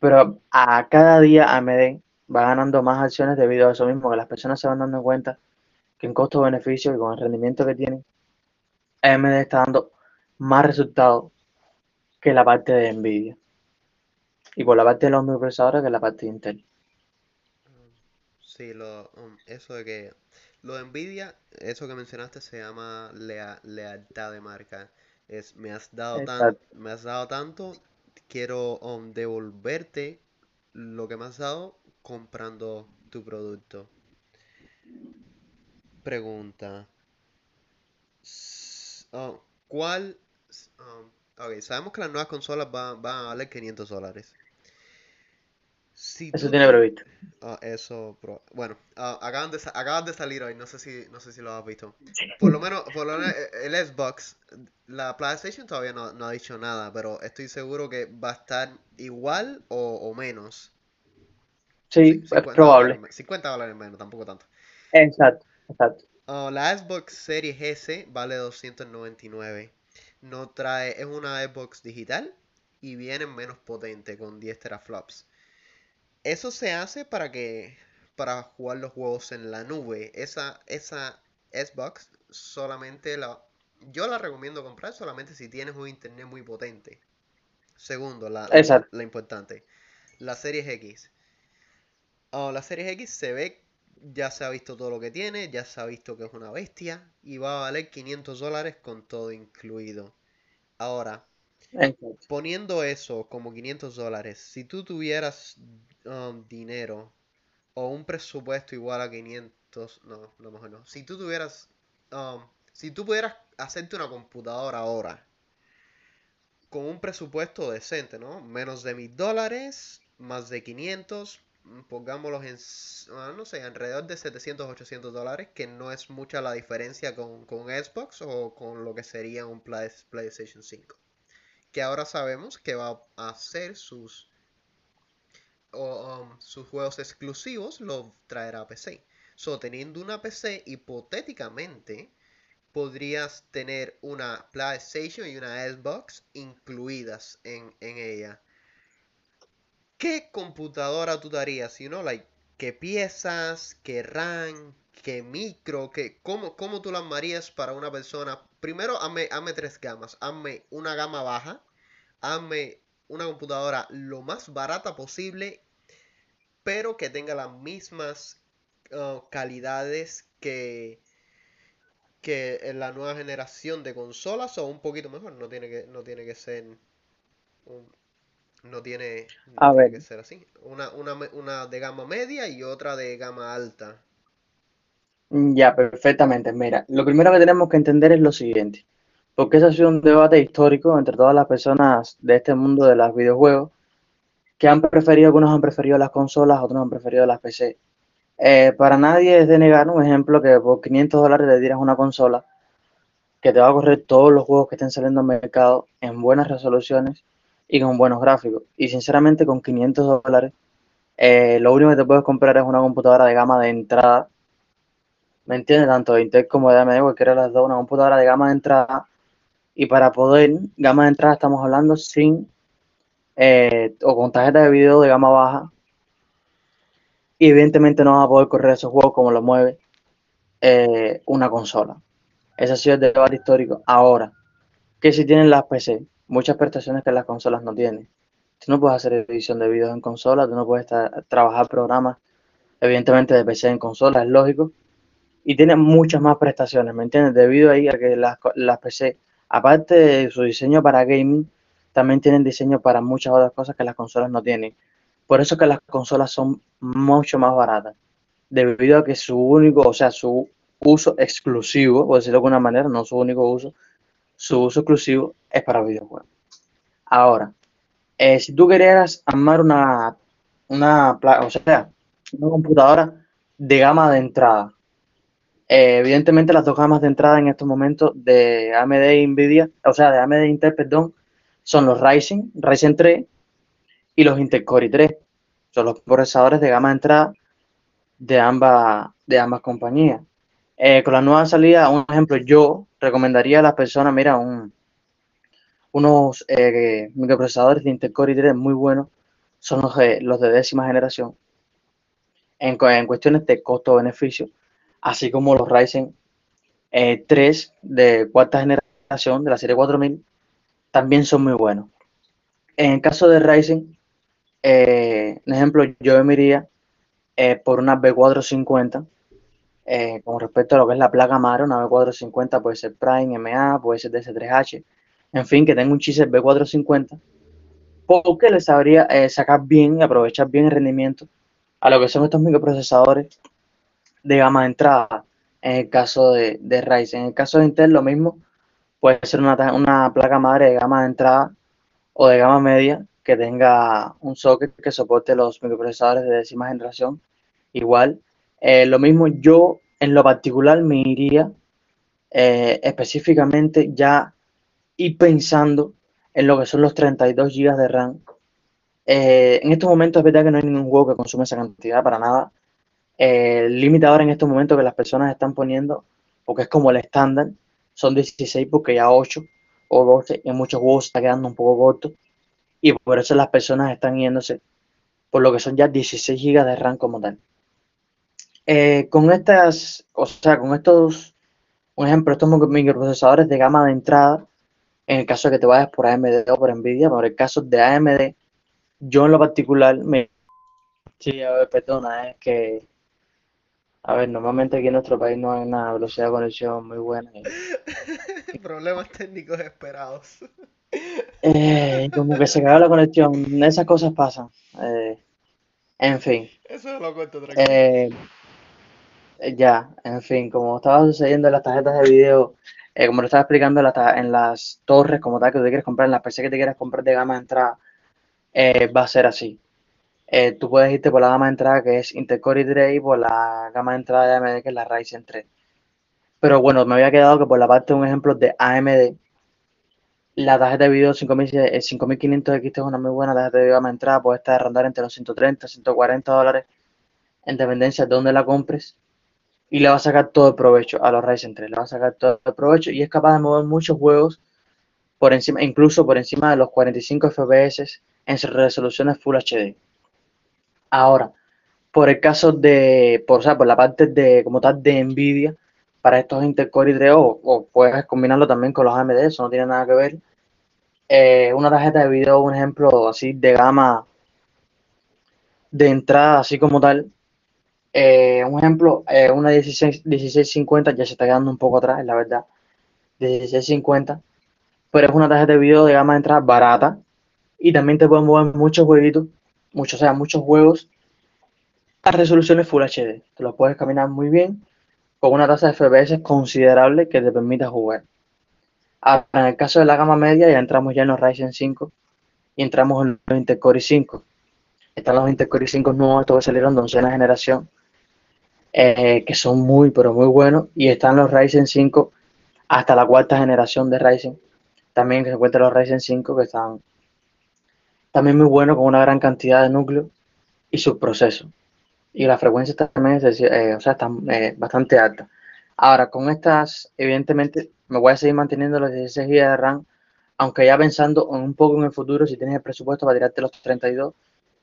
Pero a cada día AMD va ganando más acciones debido a eso mismo, que las personas se van dando cuenta que en costo-beneficio y con el rendimiento que tienen, AMD está dando más resultados que la parte de Nvidia. Y por la parte de los microprocesadores que la parte de Intel. Sí, lo, um, eso de que lo de Nvidia, eso que mencionaste se llama lealtad de marca. Es me has dado tan, me has dado tanto, quiero um, devolverte lo que me has dado comprando tu producto. Pregunta. Oh, ¿Cuál? Um, ok, sabemos que las nuevas consolas van, van a valer 500 dólares eso tiene previsto. Ah, eso, bueno, ah, acaban, de, acaban de salir hoy, no sé si, no sé si lo has visto. Por lo menos, por lo menos el Xbox, la PlayStation todavía no, ha dicho nada, pero estoy seguro que va a estar igual o, menos. Sí, es probable. 50 dólares menos, tampoco tanto. Exacto, exacto. La Xbox Series S vale 299. No trae, es una Xbox digital y viene menos potente con 10 teraflops. Eso se hace para que para jugar los juegos en la nube. Esa esa Xbox solamente la yo la recomiendo comprar solamente si tienes un internet muy potente. Segundo, la, la, importante, la Series X. Oh, la Series X se ve, ya se ha visto todo lo que tiene, ya se ha visto que es una bestia y va a valer 500 dólares con todo incluido. Ahora, poniendo eso como 500 dólares, si tú tuvieras Um, dinero o un presupuesto igual a 500, no, no mejor no. Si tú tuvieras, um, si tú pudieras hacerte una computadora ahora con un presupuesto decente, ¿no? Menos de mil dólares, más de 500, mm, pongámoslos en, ah, no sé, alrededor de 700, 800 dólares, que no es mucha la diferencia con, con Xbox o con lo que sería un PlayStation 5. Que ahora sabemos que va a hacer sus um, sus juegos exclusivos lo traerá a PC. So, teniendo una PC, hipotéticamente, podrías tener una PlayStation y una Xbox incluidas en, ella. ¿Qué computadora tú darías? You know, like, ¿Qué piezas? ¿Qué RAM? ¿Qué micro? ¿Qué, cómo, ¿Cómo tú la armarías para una persona? Primero, hazme, hazme tres gamas. Hazme una gama baja. Hazme una computadora lo más barata posible, pero que tenga las mismas uh, calidades que, que en la nueva generación de consolas o un poquito mejor. No tiene que, no tiene que ser. No tiene, que ser así. Una, una, una de gama media y otra de gama alta. Ya, perfectamente. Mira, lo primero que tenemos que entender es lo siguiente porque ese ha sido un debate histórico entre todas las personas de este mundo de los videojuegos, que han preferido, algunos han preferido las consolas, otros han preferido las PC. Eh, para nadie es de negar un ejemplo que por 500 dólares le tiras una consola que te va a correr todos los juegos que estén saliendo al mercado en buenas resoluciones y con buenos gráficos. Y sinceramente con 500 dólares eh, lo único que te puedes comprar es una computadora de gama de entrada. ¿Me entiendes? Tanto de Intel como de AMD, cualquiera de las dos, una computadora de gama de entrada y para poder, gama de entrada estamos hablando sin eh, o con tarjeta de video de gama baja. Y evidentemente no va a poder correr esos juegos como lo mueve eh, una consola. Ese ha sido el debate histórico. Ahora, que si tienen las PC, muchas prestaciones que las consolas no tienen. Tú no puedes hacer edición de videos en consola, tú no puedes trabajar programas, evidentemente de PC en consola, es lógico. Y tiene muchas más prestaciones, ¿me entiendes? Debido a, que las, las PC Aparte de su diseño para gaming, también tienen diseño para muchas otras cosas que las consolas no tienen. Por eso que las consolas son mucho más baratas, debido a que su único, o sea, su uso exclusivo, por decirlo de alguna manera, no su único uso, su uso exclusivo es para videojuegos. Ahora, eh, si tú querías armar una, una, o sea, una computadora de gama de entrada. Eh, evidentemente las dos gamas de entrada en estos momentos de AMD e Nvidia, o sea, de AMD e Intel, perdón, son los Ryzen, Ryzen 3 y los Intel Core i3. Son los procesadores de gama de entrada de ambas, de ambas compañías. Eh, con la nueva salida, un ejemplo, yo recomendaría a las personas, mira, unos eh, microprocesadores de Intel Core i3 muy buenos, son los, los de décima generación, en, cuestiones de costo-beneficio así como los Ryzen 3 eh, de cuarta generación de la serie 4000 también son muy buenos. En el caso de Ryzen, eh, ejemplo, yo me iría eh, por una B450 con respecto a lo que es la placa madre, una B450 puede ser Prime, MA, puede ser DS3H, en fin, que tenga un chipset B450, porque le sabría sacar bien y aprovechar bien el rendimiento a lo que son estos microprocesadores de gama de entrada en el caso de, de Ryzen. En el caso de Intel lo mismo, puede ser una, una placa madre de gama de entrada o de gama media que tenga un socket que soporte los microprocesadores de décima generación. Igual, eh, lo mismo yo en lo particular me iría eh, específicamente ya y pensando en lo que son los 32 GB de RAM. Eh, en estos momentos es verdad que no hay ningún juego que consume esa cantidad para nada, el límite ahora en estos momentos que las personas están poniendo, porque es como el estándar, son 16 porque ya 8 o 12 en muchos juegos está quedando un poco corto y por eso las personas están yéndose por lo que son ya 16 GB de RAM como tal. Eh, con estas, o sea, con estos, un ejemplo, estos microprocesadores de gama de entrada, en el caso de que te vayas por AMD o por Nvidia, por el caso de AMD, yo en lo particular me... Sí, a ver, perdona, es que a ver, normalmente aquí en nuestro país no hay una velocidad de conexión muy buena. *laughs* Problemas técnicos esperados. Eh, como que se cae la conexión, esas cosas pasan. Eh, en fin. Eso lo cuento tranquilo. Eh, ya, en fin, como estaba sucediendo en las tarjetas de video, como lo estaba explicando en, las torres, como tal, que tú quieres comprar, en las PC que te quieres comprar de gama de entrada, va a ser así. Eh, tú puedes irte por la gama de entrada que es Intel Core i3 y por la gama de entrada de AMD que es la Ryzen 3. Pero bueno, me había quedado que por la parte de un ejemplo de AMD, la tarjeta de video 5500 XT es una muy buena tarjeta de video gama de entrada, puede estar rondar entre los 130 140 dólares en dependencia de dónde la compres y le va a sacar todo el provecho a los Ryzen 3, le va a sacar todo el provecho y es capaz de mover muchos juegos por encima, incluso por encima de los 45 FPS en resoluciones Full HD. Ahora, por el caso de, por, o sea, por la parte de, como tal, de Nvidia, para estos Intel Core i3 o, puedes combinarlo también con los AMD, eso no tiene nada que ver. Eh, una tarjeta de video, un ejemplo así de gama de entrada, así como tal. Eh, un ejemplo, eh, una 16, 1650 ya se está quedando un poco atrás, la verdad. 1650, pero es una tarjeta de video de gama de entrada barata y también te pueden mover muchos jueguitos muchos, o sea, muchos juegos a resoluciones Full HD. Te los puedes caminar muy bien con una tasa de FPS considerable que te permita jugar. Ahora, en el caso de la gama media, ya entramos ya en los Ryzen 5 y entramos en los Intel Core i5. Están los Intel Core i5 nuevos, estos que salieron de oncena generación, eh, que son muy, pero muy buenos. Y están los Ryzen 5 hasta la cuarta generación de Ryzen. También se encuentran los Ryzen 5 que están también muy bueno con una gran cantidad de núcleos y subprocesos. Y la frecuencia también eh, o sea, está, eh, bastante alta. Ahora, con estas, evidentemente, me voy a seguir manteniendo los 16 GB de RAM, aunque ya pensando un poco en el futuro, si tienes el presupuesto para tirarte los 32,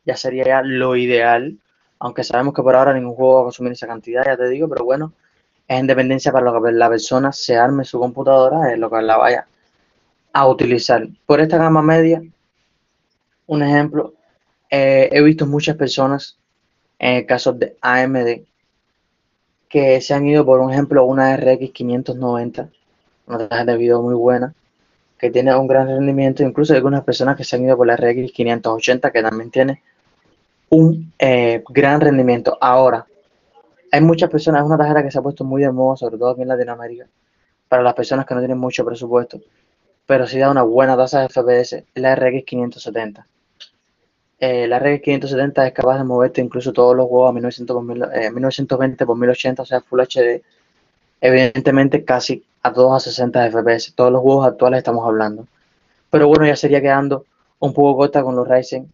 ya sería ya lo ideal, aunque sabemos que por ahora ningún juego va a consumir esa cantidad, ya te digo, pero bueno, es independencia para lo que la persona se arme su computadora, es lo que la vaya a utilizar. Por esta gama media, un ejemplo, eh, he visto muchas personas en el caso de AMD que se han ido por un ejemplo una RX 590, una tarjeta de video muy buena, que tiene un gran rendimiento, incluso algunas personas que se han ido por la RX 580 que también tiene un eh, gran rendimiento. Ahora, hay muchas personas, es una tarjeta que se ha puesto muy de moda, sobre todo aquí en Latinoamérica, para las personas que no tienen mucho presupuesto, pero sí da una buena tasa de FPS, la RX 570. eh, la RX 570 es capaz de moverte incluso todos los juegos a 1920 por 1080, o sea, Full HD. Evidentemente casi a todos a 60 FPS. Todos los juegos actuales estamos hablando. Pero bueno, ya sería quedando un poco corta con los Ryzen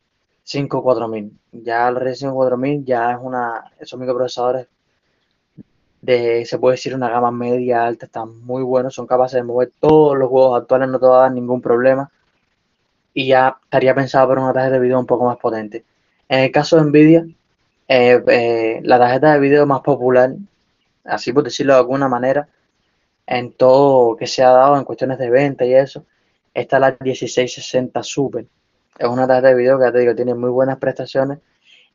5 4000. Ya los Ryzen 5 4000 ya es una, esos microprocesadores de, se puede decir, una gama media alta, están muy buenos, son capaces de mover todos los juegos actuales, no te va a dar ningún problema. Y ya estaría pensado para una tarjeta de video un poco más potente. En el caso de Nvidia, eh, eh, la tarjeta de video más popular, así por decirlo de alguna manera, en todo que se ha dado en cuestiones de venta y eso, está la 1660 Super. Es una tarjeta de video que ya te digo, tiene muy buenas prestaciones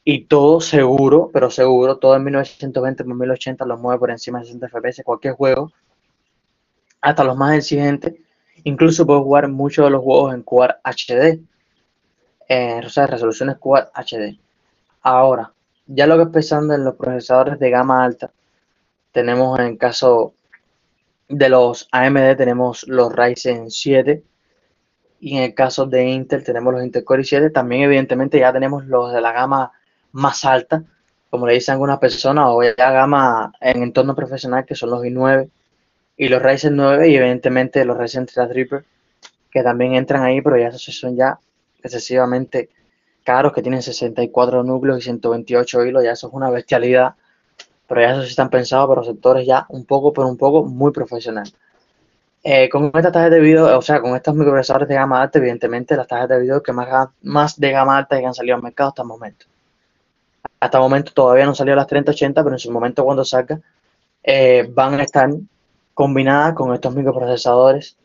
y todo seguro, pero seguro, todo en 1920 por 1080 lo mueve por encima de 60 FPS, cualquier juego, hasta los más exigentes. Incluso puedes jugar muchos de los juegos en Quad HD, o sea, resoluciones Quad HD. Ahora, ya lo que es pensando en los procesadores de gama alta, tenemos en el caso de los AMD, tenemos los Ryzen 7, y en el caso de Intel tenemos los Intel Core i7, también evidentemente ya tenemos los de la gama más alta, como le dicen algunas personas, o ya gama en entorno profesional, que son los i9 y los Ryzen 9 y evidentemente los Ryzen Threadripper, que también entran ahí, pero ya esos son ya excesivamente caros, que tienen 64 núcleos y 128 hilos, ya eso es una bestialidad, pero ya esos sí están pensados para sectores ya un poco, pero un poco muy profesional. Eh, con estas tarjetas de video, o sea, con estos microprocesadores de gama alta, evidentemente las tarjetas de video que más, más de gama alta que han salido al mercado hasta el momento hasta el momento todavía no salió las 3080, pero en su momento cuando salga eh, van a estar combinadas con estos microprocesadores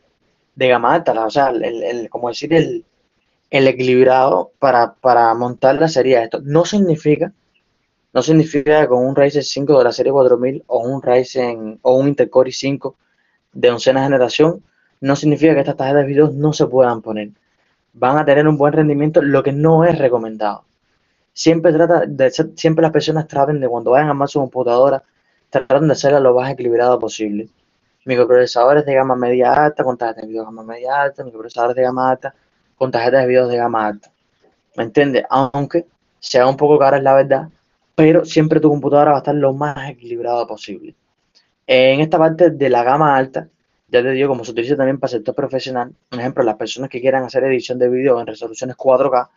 de gama alta, o sea, el, como decir, el, el equilibrado para, para montarla sería esto. No significa, no significa que con un Ryzen 5 de la serie 4000 o un Ryzen o un Intel Core i5 de oncena generación, no significa que estas tarjetas de video no se puedan poner. Van a tener un buen rendimiento, lo que no es recomendado siempre trata de siempre las personas traten de cuando vayan a armar su computadora, tratan de hacerla lo más equilibrado posible. Microprocesadores de gama media alta con tarjetas de video de gama media alta, microprocesadores de gama alta con tarjetas de video de gama alta. ¿Me entiendes? Aunque sea un poco cara es la verdad, pero siempre tu computadora va a estar lo más equilibrado posible. En esta parte de la gama alta, ya te digo, como se utiliza también para sector profesional, por ejemplo, las personas que quieran hacer edición de video en resoluciones 4K,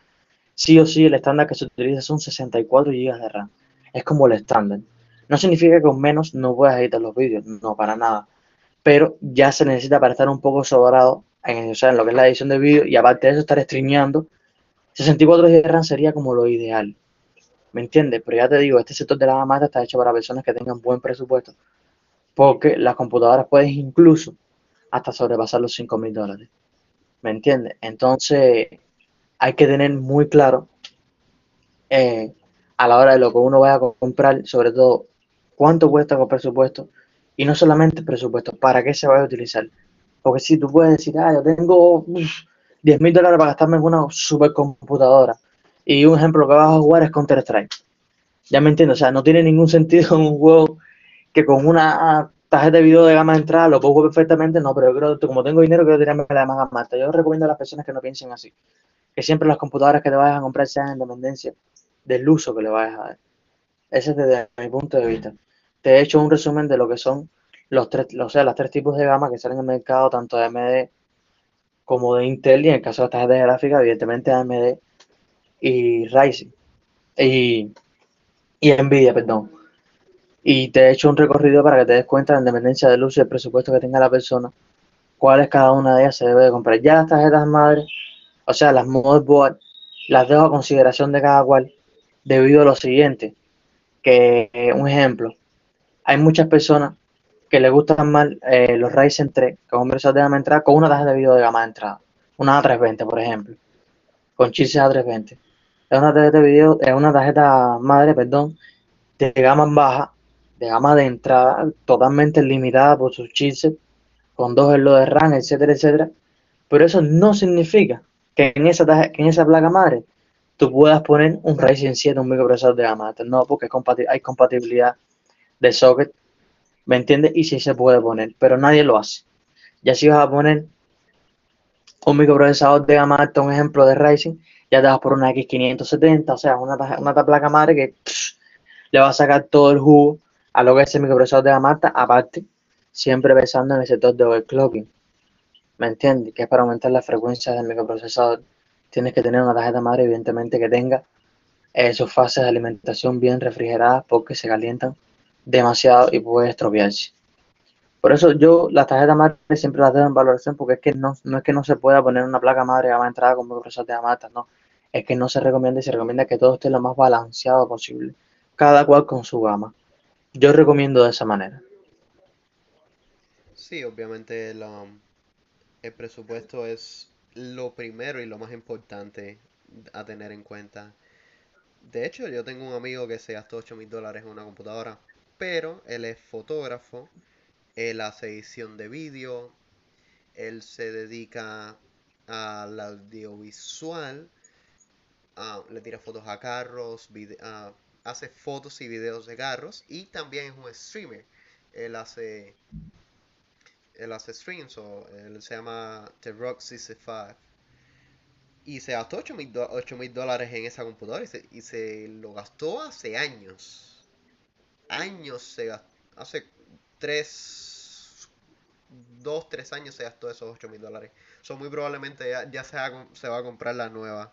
sí o sí el estándar que se utiliza son 64 GB de RAM. Es como el estándar. No significa que con menos no puedas editar los vídeos, no, para nada. Pero ya se necesita para estar un poco sobrado en, en lo que es la edición de vídeo y aparte de eso estar streameando. 64 GB de RAM sería como lo ideal. ¿Me entiendes? Pero ya te digo, este sector de la gama está hecho para personas que tengan buen presupuesto. Porque las computadoras pueden incluso hasta sobrepasar los 5 mil dólares. ¿Me entiendes? Entonces, hay que tener muy claro eh, a la hora de lo que uno vaya a comprar, sobre todo cuánto cuesta con presupuesto y no solamente presupuesto, para qué se va a utilizar. Porque si tú puedes decir, ah, yo tengo 10 mil dólares para gastarme en una supercomputadora y un ejemplo que vas a jugar es Counter-Strike. Ya me entiendo, o sea, no tiene ningún sentido *laughs* en un juego que con una tarjeta de video de gama de entrada lo jugar perfectamente, no, pero yo creo, como tengo dinero, quiero tirarme la más gama alta. Yo recomiendo a las personas que no piensen así que siempre las computadoras que te vayas a comprar sean en dependencia del uso que le vayas a dar. Ese es desde mi punto de vista. Te he hecho un resumen de lo que son los tres, o sea, los tres tipos de gama que salen en el mercado, tanto de AMD como de Intel, y en el caso de las tarjetas de gráfica, evidentemente AMD y Ryzen. Y, y Nvidia, perdón. Y te he hecho un recorrido para que te des cuenta, en dependencia del uso y el presupuesto que tenga la persona, cuál es cada una de ellas se debe de comprar. Ya las tarjetas madres o sea, las motherboard, las dejo a consideración de cada cual debido a lo siguiente, que un ejemplo, hay muchas personas que les gustan más eh, los Ryzen 3, que son versiones de gama entrada, con una tarjeta de video de gama de entrada, una A320 por ejemplo, con chips A320. Es una tarjeta de video, es una tarjeta madre, perdón, de gama baja, de gama de entrada, totalmente limitada por sus chips, con dos slots de RAM, etcétera, etcétera. Pero eso no significa que en esa, en esa placa madre tú puedas poner un Ryzen 7, un microprocesador de gama alta. No, porque hay compatibilidad de socket, ¿me entiendes? Y sí se puede poner, pero nadie lo hace. Ya si vas a poner un microprocesador de gama alta, un ejemplo de Ryzen, ya te vas por una X570, o sea, una, una placa madre que le va a sacar todo el jugo a lo que es el microprocesador de alta, aparte, siempre pensando en el sector de overclocking. ¿Me entiendes? Que es para aumentar la frecuencia del microprocesador. Tienes que tener una tarjeta madre, evidentemente, que tenga sus fases de alimentación bien refrigeradas porque se calientan demasiado y puede estropearse. Por eso yo las tarjetas madre siempre las dejo en valoración porque es que no, no es que no se pueda poner una placa madre a entrada con microprocesador de gama alta, no. Es que no se recomienda y se recomienda que todo esté lo más balanceado posible. Cada cual con su gama. Yo recomiendo de esa manera. Sí, obviamente el presupuesto es lo primero y lo más importante a tener en cuenta. De hecho, yo tengo un amigo que se gastó 8 mil dólares en una computadora, pero él es fotógrafo, él hace edición de vídeo, él se dedica al audiovisual, le tira fotos a carros, hace fotos y videos de carros y también es un streamer. Él hace él hace streams o él se llama The Rock 65 y se gastó 8 mil dólares en esa computadora y se, lo gastó hace años. Años se gastó. Hace 3, 2, 3 años se gastó esos 8 mil dólares. So, muy probablemente ya, se, se va a comprar la nueva.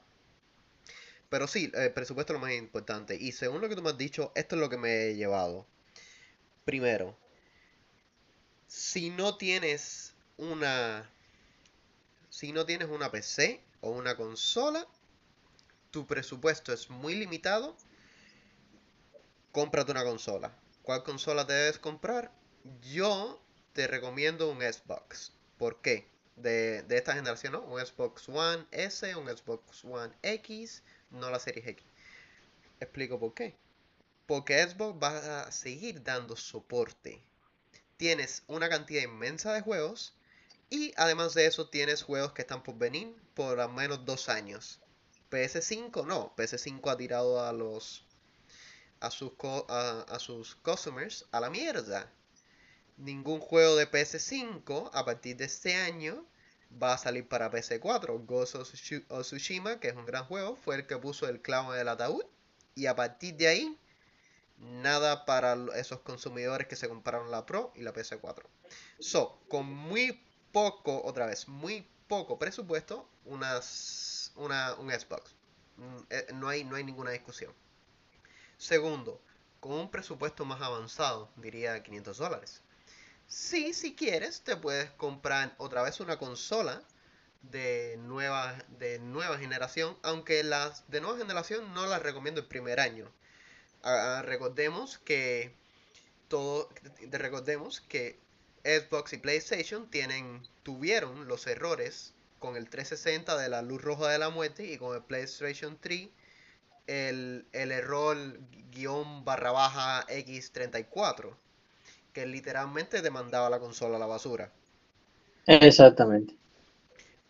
Pero sí, el presupuesto es lo más importante. Y según lo que tú me has dicho, esto es lo que me he llevado. Primero, si no tienes una. Si no tienes una PC, o una consola, tu presupuesto es muy limitado, cómprate una consola. ¿Cuál consola debes comprar? Yo te recomiendo un Xbox. ¿Por qué? De, esta generación, ¿no? Un Xbox One S, un Xbox One X, no la serie X. Explico por qué. Porque Xbox va a seguir dando soporte. Tienes una cantidad inmensa de juegos y además de eso tienes juegos que están por venir por al menos dos años. PS5 no, PS5 ha tirado a los a sus, a, sus customers a la mierda. Ningún juego de PS5 a partir de este año va a salir para PS4. Ghost of Tsushima, que es un gran juego, fue el que puso el clavo en el ataúd. Y a partir de ahí, nada para esos consumidores que se compraron la Pro y la PS4. So, con muy poco, otra vez, muy poco presupuesto, unas, una, un Xbox. Mm, eh, no hay, no hay ninguna discusión. Segundo, con un presupuesto más avanzado, diría 500 dólares. Si, si quieres, te puedes comprar otra vez una consola de nueva, de nueva generación, aunque las de nueva generación no las recomiendo el primer año. Ah, recordemos que todo, recordemos que Xbox y PlayStation tienen, tuvieron los errores con el 360 de la luz roja de la muerte y con el PlayStation 3 el, error guion barra baja X34 que literalmente te mandaba la consola a la basura. Exactamente.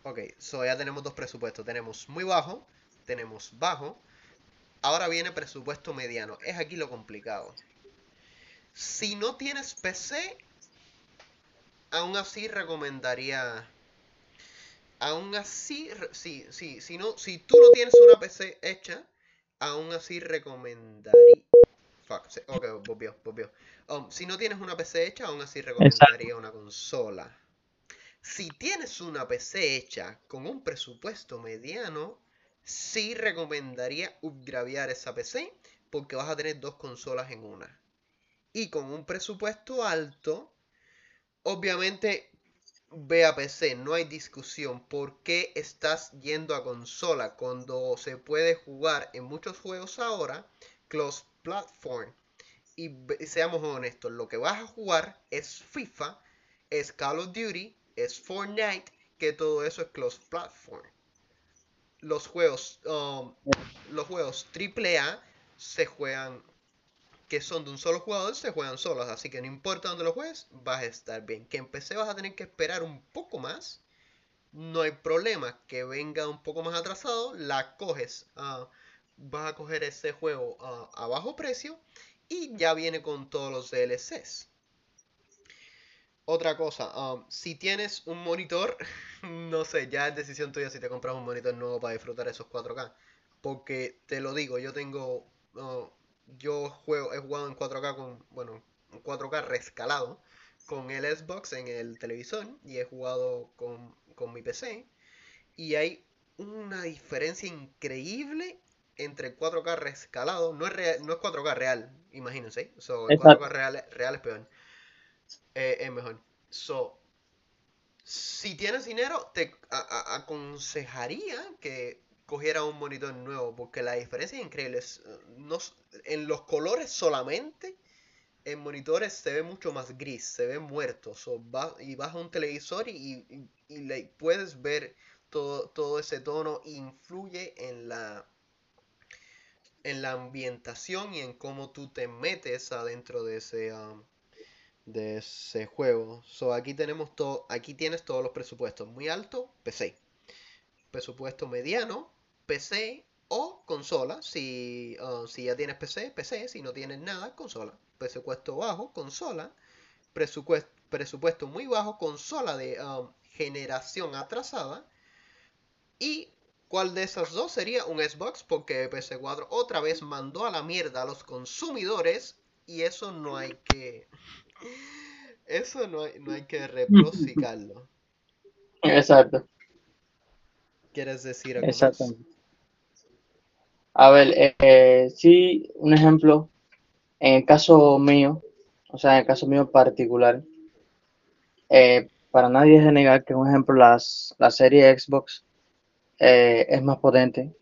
Ok, so ya tenemos dos presupuestos. Tenemos muy bajo, tenemos bajo. Ahora viene presupuesto mediano. Es aquí lo complicado. Si no tienes PC, aún así recomendaría. Aún así, sí, sí, si, no, si tú no tienes una PC hecha, aún así recomendaría. Fuck, ok, volvió, volvió. Um, si no tienes una PC hecha, aún así recomendaría una consola. Si tienes una PC hecha con un presupuesto mediano, sí recomendaría upgradear esa PC porque vas a tener dos consolas en una. Y con un presupuesto alto, Obviamente, ve a PC, no hay discusión. ¿Por qué estás yendo a consola cuando se puede jugar en muchos juegos ahora close platform? Y seamos honestos, lo que vas a jugar es FIFA, es Call of Duty, es Fortnite, que todo eso es close platform. Los juegos, um, los juegos AAA se juegan que son de un solo jugador se juegan solos, así que no importa dónde lo juegues, vas a estar bien. Que en PC vas a tener que esperar un poco más, no hay problema, que venga un poco más atrasado, la coges, uh, vas a coger ese juego a bajo precio y ya viene con todos los DLCs. otra cosa, um, si tienes un monitor, *laughs* no sé, ya es decisión tuya si te compras un monitor nuevo para disfrutar esos 4K. Porque te lo digo, yo tengo, uh, yo juego, he jugado en 4K con, bueno, 4K rescalado con el Xbox en el televisor y he jugado con, con mi PC. Y hay una diferencia increíble entre 4K rescalado. No es, no es 4K real, imagínense. So, el 4K real, real es peor. Eh, es mejor. So, si tienes dinero, te aconsejaría que cogiera un monitor nuevo, porque la diferencia es increíble. no, en los colores solamente, en monitores se ve mucho más gris, se ve muerto. So, y vas a un televisor y, le, puedes ver todo, todo ese tono, influye en la en la ambientación y en cómo tú te metes adentro de ese um, de ese juego. So, aquí tenemos todo, aquí tienes todos los presupuestos. Muy alto, PC. Presupuesto mediano, PC o consola. Si, uh, si ya tienes PC, PC. Si no tienes nada, consola. Presupuesto bajo, consola. Presupuesto, presupuesto muy bajo, consola de um, generación atrasada. Y cuál de esas dos sería un Xbox, porque PS4 otra vez mandó a la mierda a los consumidores. Y eso no hay que *laughs* eso no hay, no hay que reprocicarlo. Exacto. ¿Quieres decir algo Exacto. A ver, eh, eh, sí, un ejemplo, en el caso mío, o sea, en el caso mío particular, eh, para nadie es de negar que, un ejemplo, las, la serie Xbox es más potente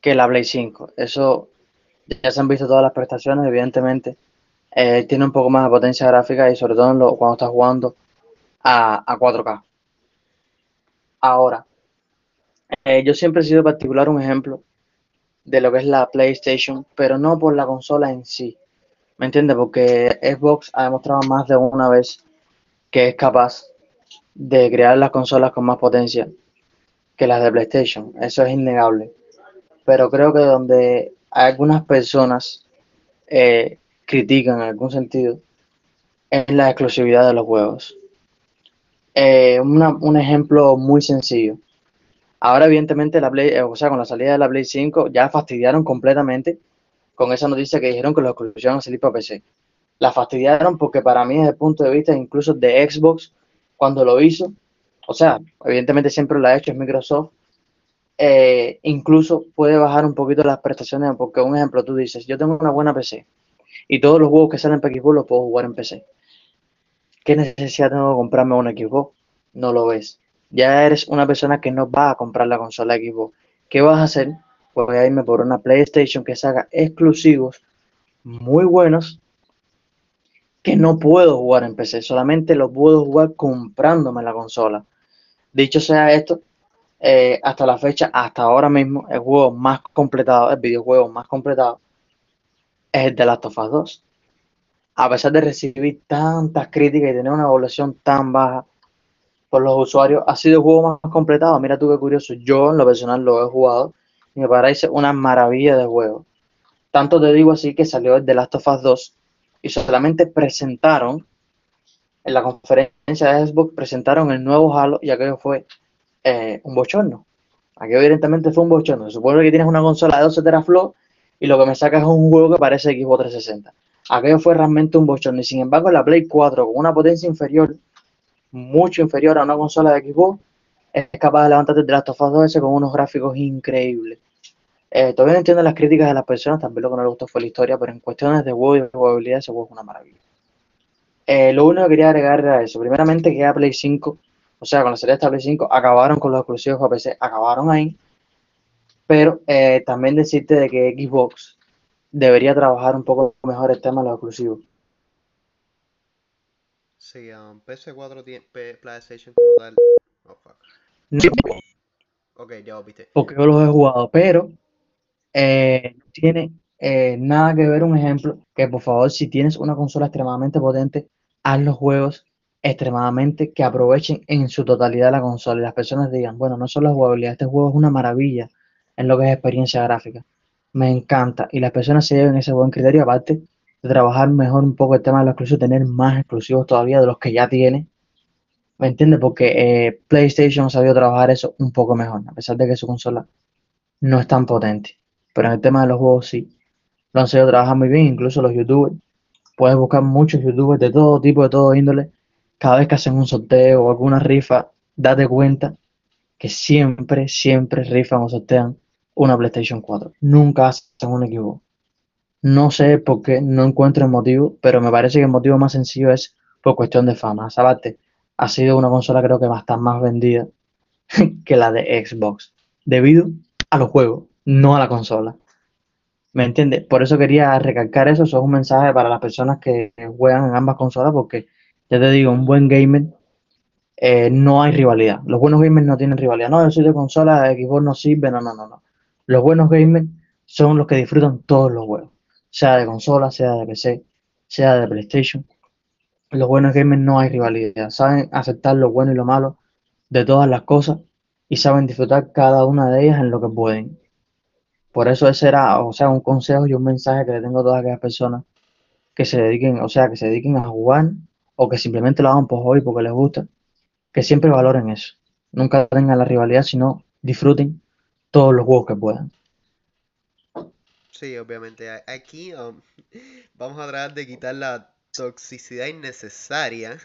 que la Play 5. Eso ya se han visto todas las prestaciones, evidentemente. Eh, tiene un poco más de potencia gráfica y sobre todo cuando estás jugando a, 4K. Ahora, eh, yo siempre he sido particular un ejemplo de lo que es la PlayStation, pero no por la consola en sí. ¿Me entiendes? Porque Xbox ha demostrado más de una vez que es capaz de crear las consolas con más potencia que las de PlayStation. Eso es innegable. Pero creo que donde algunas personas eh, critican en algún sentido es la exclusividad de los juegos. Eh, un ejemplo muy sencillo. Ahora, evidentemente, la Play, o sea, con la salida de la Play 5, ya fastidiaron completamente con esa noticia que dijeron que los exclusivos iban a salir para PC. La fastidiaron porque para mí, desde el punto de vista incluso de Xbox, cuando lo hizo, o sea, evidentemente siempre lo ha hecho es Microsoft, eh, incluso puede bajar un poquito las prestaciones, porque un ejemplo, tú dices, yo tengo una buena PC, y todos los juegos que salen para Xbox los puedo jugar en PC. ¿Qué necesidad tengo de comprarme un Xbox? No lo ves. Ya eres una persona que no va a comprar la consola Xbox. ¿Qué vas a hacer? Pues voy a irme por una PlayStation que haga exclusivos muy buenos que no puedo jugar en PC, solamente los puedo jugar comprándome la consola. Dicho sea esto, eh, hasta la fecha, hasta ahora mismo, el juego más completado, el videojuego más completado es el de Last of Us 2. A pesar de recibir tantas críticas y tener una evaluación tan baja por los usuarios, ha sido el juego más completado. Mira tú qué curioso, yo en lo personal lo he jugado y me parece una maravilla de juego. Tanto te digo así que salió el de Last of Us 2 y solamente presentaron en la conferencia de Xbox presentaron el nuevo Halo y aquello fue eh, un bochorno. Aquello evidentemente fue un bochorno. Se supone que tienes una consola de 12 teraflops y lo que me saca es un juego que parece Xbox 360. Aquello fue realmente un bochorno y sin embargo la Play 4 con una potencia inferior, mucho inferior a una consola de Xbox, es capaz de levantarte de Last of Us 2 con unos gráficos increíbles. Eh, todavía no entiendo las críticas de las personas, también lo que no le gustó fue la historia, pero en cuestiones de juego y de jugabilidad ese juego es una maravilla. Eh, lo único que quería agregar era eso. Primeramente que a Play 5, o sea, con la serie de Play 5, acabaron con los exclusivos para PC, acabaron ahí. Pero eh, también decirte de que Xbox debería trabajar un poco mejor el tema de los exclusivos. Sí, um, PS4 tiene PlayStation como tal. Oh, fuck. Ok, ya viste. Porque yo los he jugado, pero eh, no tiene eh, nada que ver un ejemplo que por favor si tienes una consola extremadamente potente, haz los juegos extremadamente que aprovechen en su totalidad la consola y las personas digan, bueno, no solo la jugabilidad, este juego es una maravilla, en lo que es experiencia gráfica. Me encanta. Y las personas se lleven ese buen criterio, aparte de trabajar mejor un poco el tema de los exclusivos, tener más exclusivos todavía de los que ya tiene. ¿Me entiendes? Porque eh, PlayStation sabido trabajar eso un poco mejor, a pesar de que su consola no es tan potente. Pero en el tema de los juegos sí, lo han sabido trabajar muy bien, incluso los youtubers. Puedes buscar muchos youtubers de todo tipo, de todo índole. Cada vez que hacen un sorteo o alguna rifa, date cuenta que siempre, siempre rifan o sortean una PlayStation 4. Nunca hacen un equivoco. No sé por qué, no encuentro el motivo, pero me parece que el motivo más sencillo es por cuestión de fama. Sabate ha sido una consola creo que va a estar más vendida *laughs* que la de Xbox, debido a los juegos, no a la consola. ¿Me entiendes? Por eso quería recalcar eso, eso es un mensaje para las personas que juegan en ambas consolas, porque ya te digo, un buen gamer eh, no hay rivalidad. Los buenos gamers no tienen rivalidad. No, yo soy de consola, Xbox no sirve, no, no, no, no. Los buenos gamers son los que disfrutan todos los juegos, sea de consola, sea de PC, sea de PlayStation. Los buenos gamers no hay rivalidad, saben aceptar lo bueno y lo malo de todas las cosas y saben disfrutar cada una de ellas en lo que pueden. Por eso ese era, o sea, un consejo y un mensaje que le tengo a todas aquellas personas que se dediquen, o sea, que se dediquen a jugar o que simplemente lo hagan por hoy porque les gusta, que siempre valoren eso. Nunca tengan la rivalidad, sino disfruten todos los juegos que puedan. Sí, obviamente. Aquí um, vamos a tratar de quitar la toxicidad innecesaria.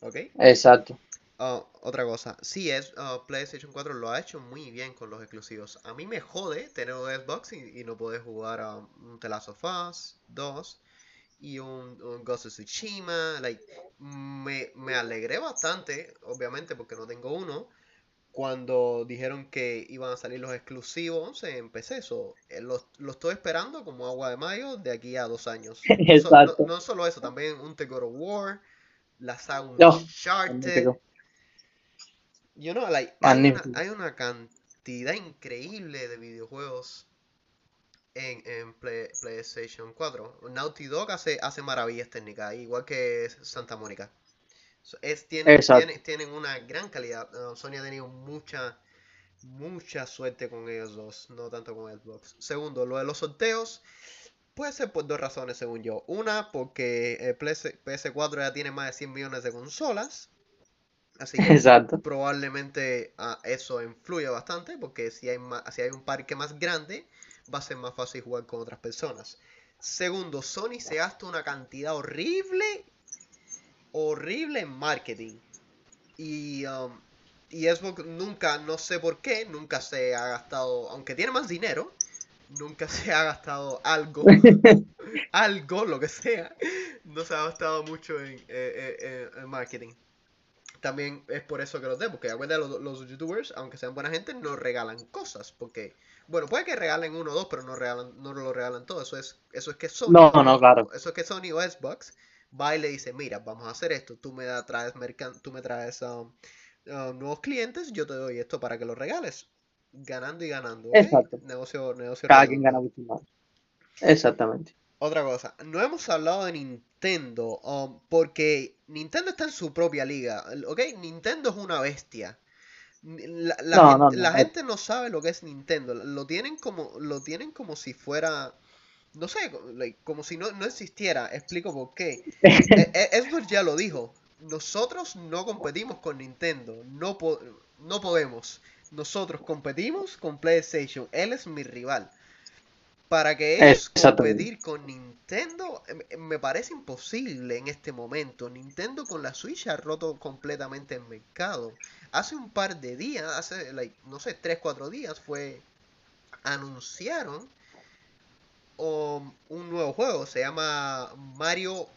¿Ok? Exacto. Uh, otra cosa, sí es, uh, PlayStation 4 lo ha hecho muy bien con los exclusivos. A mí me jode tener un Xbox y, no poder jugar a un The Last of Us 2 y un, Ghost of Tsushima. Like, me, me alegré bastante, obviamente, porque no tengo uno. Cuando dijeron que iban a salir los exclusivos en PC, eso eh, lo, estoy esperando como agua de mayo de aquí a dos años. *laughs* Exacto. No, solo eso, también un The God of War, la saga Uncharted. You know, like, hay, una, cantidad increíble de videojuegos en, PlayStation 4. Naughty Dog hace, hace maravillas técnicas, igual que Santa Mónica. Es, tienen, tienen, una gran calidad. Uh, Sony ha tenido mucha, mucha suerte con ellos dos, no tanto con Xbox. Segundo, lo de los sorteos puede ser por dos razones, según yo. Una, porque PS4 ya tiene más de 100 millones de consolas. Así que probablemente ah, eso influye bastante porque si hay, si hay un parque más grande va a ser más fácil jugar con otras personas. Segundo, Sony se gasta una cantidad horrible, horrible en marketing. Y, um, y Xbox nunca, no sé por qué, nunca se ha gastado, aunque tiene más dinero, nunca *laughs* se ha gastado algo, *laughs* algo, lo que sea, no se ha gastado mucho en, eh, eh, en marketing también es por eso que los tengo, porque acuérdate, los, los youtubers, aunque sean buena gente, no regalan cosas, porque, bueno, puede que regalen uno o dos, pero no regalan, no lo regalan todo, eso es, eso es que Sony, no, no, claro. eso es que Sony o Xbox va y le dice, mira, vamos a hacer esto, tú me da, traes tú me traes um, um, nuevos clientes, yo te doy esto para que lo regales, ganando y ganando, Exacto. Negocio, negocio. Cada quien gana Exactamente. Otra cosa, no hemos hablado de Nintendo, um, porque Nintendo está en su propia liga, ¿ok? Nintendo es una bestia. La, gente, no, sabe lo que es Nintendo, lo tienen como, lo tienen como si fuera, no sé, como si no, existiera, explico por qué. *laughs* Edward e, ya lo dijo, nosotros no competimos con Nintendo, no, no podemos. Nosotros competimos con PlayStation, él es mi rival. Para que ellos competir con Nintendo em, em, me parece imposible en este momento. Nintendo con la Switch ha roto completamente el mercado. Hace un par de días, hace no sé, 3, 4 días fue anunciaron um, un nuevo juego, se llama Mario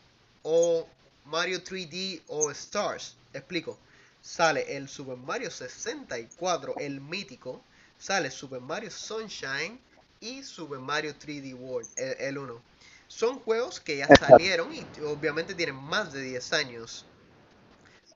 o Mario 3D All Stars. Explico. Sale el Super Mario 64, el mítico, sale Super Mario Sunshine y Super Mario 3D World, el 1. Son juegos que ya salieron y obviamente tienen más de 10 años.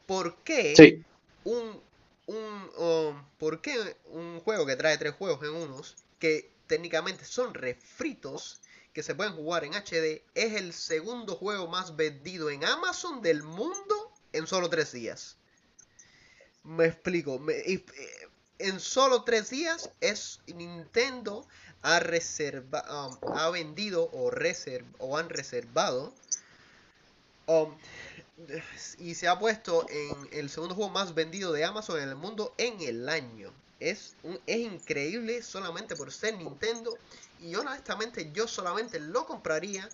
¿Por qué un, un, ¿por qué un juego que trae tres juegos en unos que técnicamente son refritos que se pueden jugar en HD es el segundo juego más vendido en Amazon del mundo en solo tres días? Me explico. Me, eh, en solo tres días es Nintendo ha reserva, um, ha vendido o, reserv, o han reservado um, y se ha puesto en el segundo juego más vendido de Amazon en el mundo en el año. Es, es increíble solamente por ser Nintendo y honestamente yo solamente lo compraría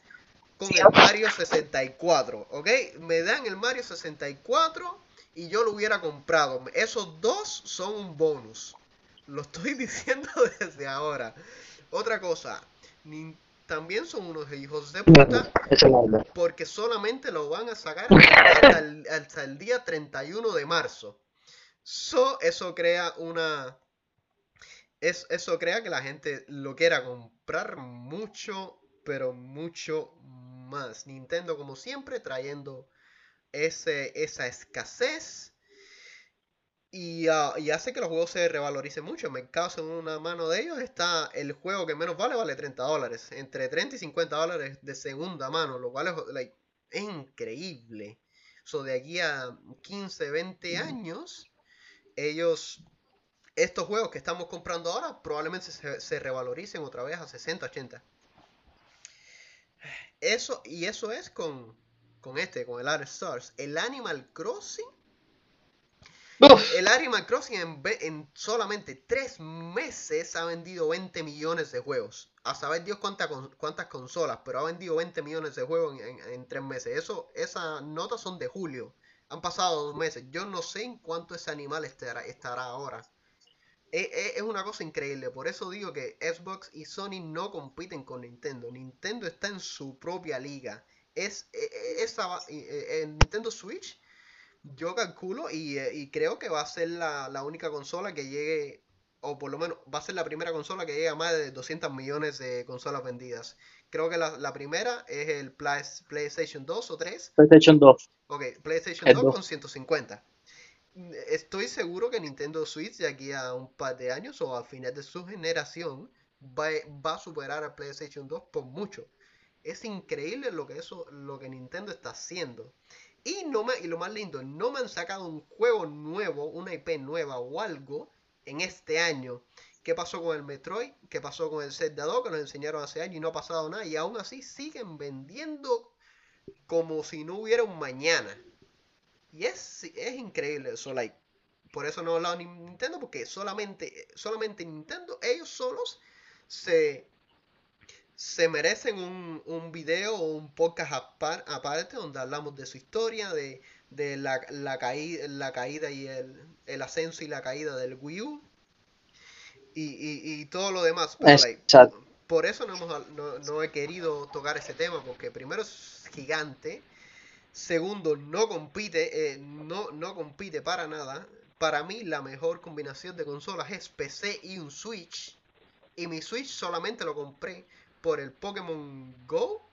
con el Mario 64, ¿ok? Me dan el Mario 64 y yo lo hubiera comprado. Esos dos son un bonus. Lo estoy *laughs* diciendo desde ahora. Otra cosa, también son unos hijos de puta porque solamente lo van a sacar hasta el, día 31 de marzo. So, eso crea una... eso crea que la gente lo quiera comprar mucho, pero mucho más. Nintendo como siempre trayendo ese, esa escasez Ah, y, hace que los juegos se revaloricen mucho. En mercado, en una mano de ellos, está el juego que menos vale, vale 30 dólares. Entre 30 y 50 dólares de segunda mano, lo cual es, increíble. So, de aquí a 15, 20 años, ellos, estos juegos que estamos comprando ahora, probablemente se, revaloricen otra vez a 60, 80. Eso, y eso es con, con este, con el Art Stars. El Animal Crossing el Animal Crossing en, solamente tres meses ha vendido 20 millones de juegos. A saber Dios cuántas consolas, pero ha vendido 20 millones de juegos en, tres meses. Eso, esas notas son de julio. Han pasado dos meses. Yo no sé en cuánto ese animal estará, estará ahora. E, e, es, una cosa increíble. Por eso digo que Xbox y Sony no compiten con Nintendo. Nintendo está en su propia liga. Es, e, esa, Nintendo Switch yo calculo eh, y, creo que va a ser la, única consola que llegue, o por lo menos va a ser la primera consola que llegue a más de 200 millones de consolas vendidas. Creo que la, primera es el PlayStation 2 o 3. PlayStation 2. Ok, PlayStation 2, con 150. Estoy seguro que Nintendo Switch de aquí a un par de años o al final de su generación va, va a superar a PlayStation 2 por mucho. Es increíble lo que eso, lo que Nintendo está haciendo. Y, no y lo más lindo, no me han sacado un juego nuevo, una IP nueva o algo en este año. ¿Qué pasó con el Metroid? ¿Qué pasó con el Zelda 2 que nos enseñaron hace años y no ha pasado nada? Y aún así siguen vendiendo como si no hubiera un mañana. Y es, es increíble eso, like. Por eso no he hablado Nintendo, porque solamente, solamente Nintendo, ellos solos se se merecen un, un video o un podcast aparte donde hablamos de su historia, de, la, la, la caída y el, ascenso y la caída del Wii U y, todo lo demás. por eso no, hemos, no, he querido tocar ese tema, porque primero es gigante, segundo no compite, eh, no, no compite para nada. Para mí la mejor combinación de consolas es PC y un Switch. Y mi Switch solamente lo compré por el Pokémon Go,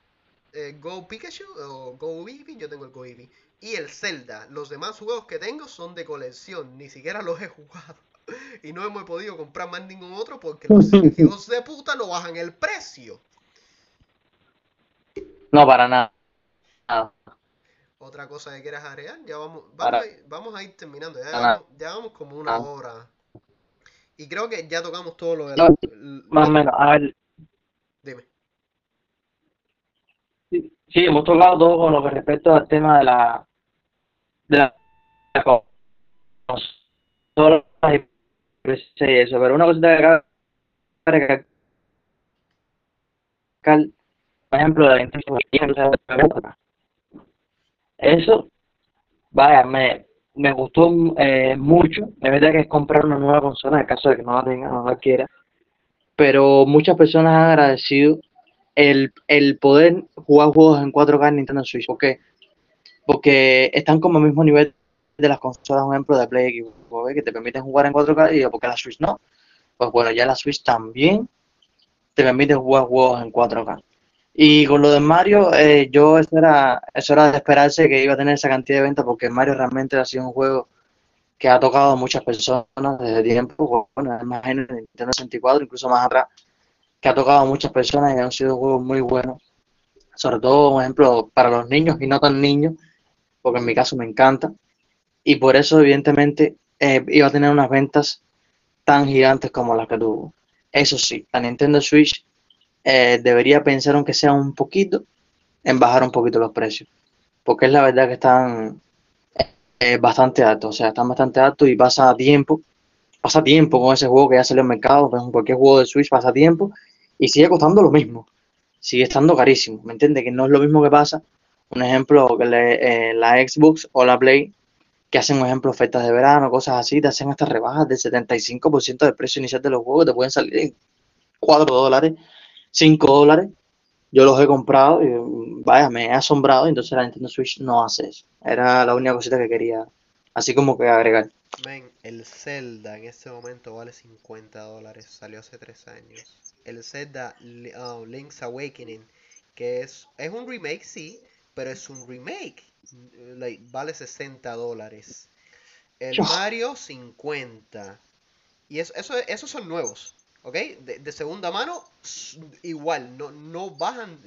eh, Go Pikachu o Go Eevee, yo tengo el Go Eevee, y el Zelda. Los demás juegos que tengo son de colección, ni siquiera los he jugado. *laughs* Y no hemos podido comprar más ningún otro porque los *laughs* hijos de puta no bajan el precio. No, para nada. Otra cosa que quieras agregar, ya vamos, vamos, a, ir, terminando, ya, vamos, como una ah. hora. Y creo que ya tocamos todo lo de la, Más o menos, a ver, Sí, hemos tocado todo con lo que respecta al tema de la de la, y eso, pero una cosa que por ejemplo, la eso, vaya, me, me gustó eh, mucho. Es verdad que es comprar una nueva consola en caso de que no la tenga, no la quiera. Pero muchas personas han agradecido el, el poder jugar juegos en 4K en Nintendo Switch. ¿Por qué? Porque están como al mismo nivel de las consolas, por ejemplo, de Play Xbox, que te permiten jugar en 4K y digo, ¿por qué la Switch no? Pues bueno, ya la Switch también te permite jugar juegos en 4K. Y con lo de Mario, eh, yo eso era, eso era de esperarse que iba a tener esa cantidad de ventas porque Mario realmente ha sido un juego que ha tocado a muchas personas desde tiempo, bueno, imagino en Nintendo 64, incluso más atrás, que ha tocado a muchas personas y han sido juegos muy buenos. Sobre todo, por ejemplo, para los niños y no tan niños, porque en mi caso me encanta. Y por eso, evidentemente, eh, iba a tener unas ventas tan gigantes como las que tuvo. Eso sí, la Nintendo Switch eh, debería pensar, aunque sea un poquito, en bajar un poquito los precios. Porque es la verdad que están eh, bastante altos, o sea, están bastante altos y pasa tiempo, pasa tiempo con ese juego que ya salió al mercado, con cualquier juego de Switch pasa tiempo y sigue costando lo mismo, sigue estando carísimo, ¿me entiendes? Que no es lo mismo que pasa, un ejemplo, que eh, la Xbox o la Play, que hacen, un ejemplo, ofertas de verano, cosas así, te hacen estas rebajas del 75% del precio inicial de los juegos, te pueden salir en 4 dólares, 5 dólares. Yo los he comprado y vaya, me he asombrado, entonces la Nintendo Switch no hace eso. Era la única cosita que quería, así como que agregar. Men, el Zelda en este momento vale 50 dólares, salió hace 3 años. El Zelda uh, Link's Awakening, que es, es un remake, sí, pero es un remake. vale 60 dólares. El Mario 50. Y eso, eso, esos son nuevos. ¿Ok? De, segunda mano, igual, no, no bajan.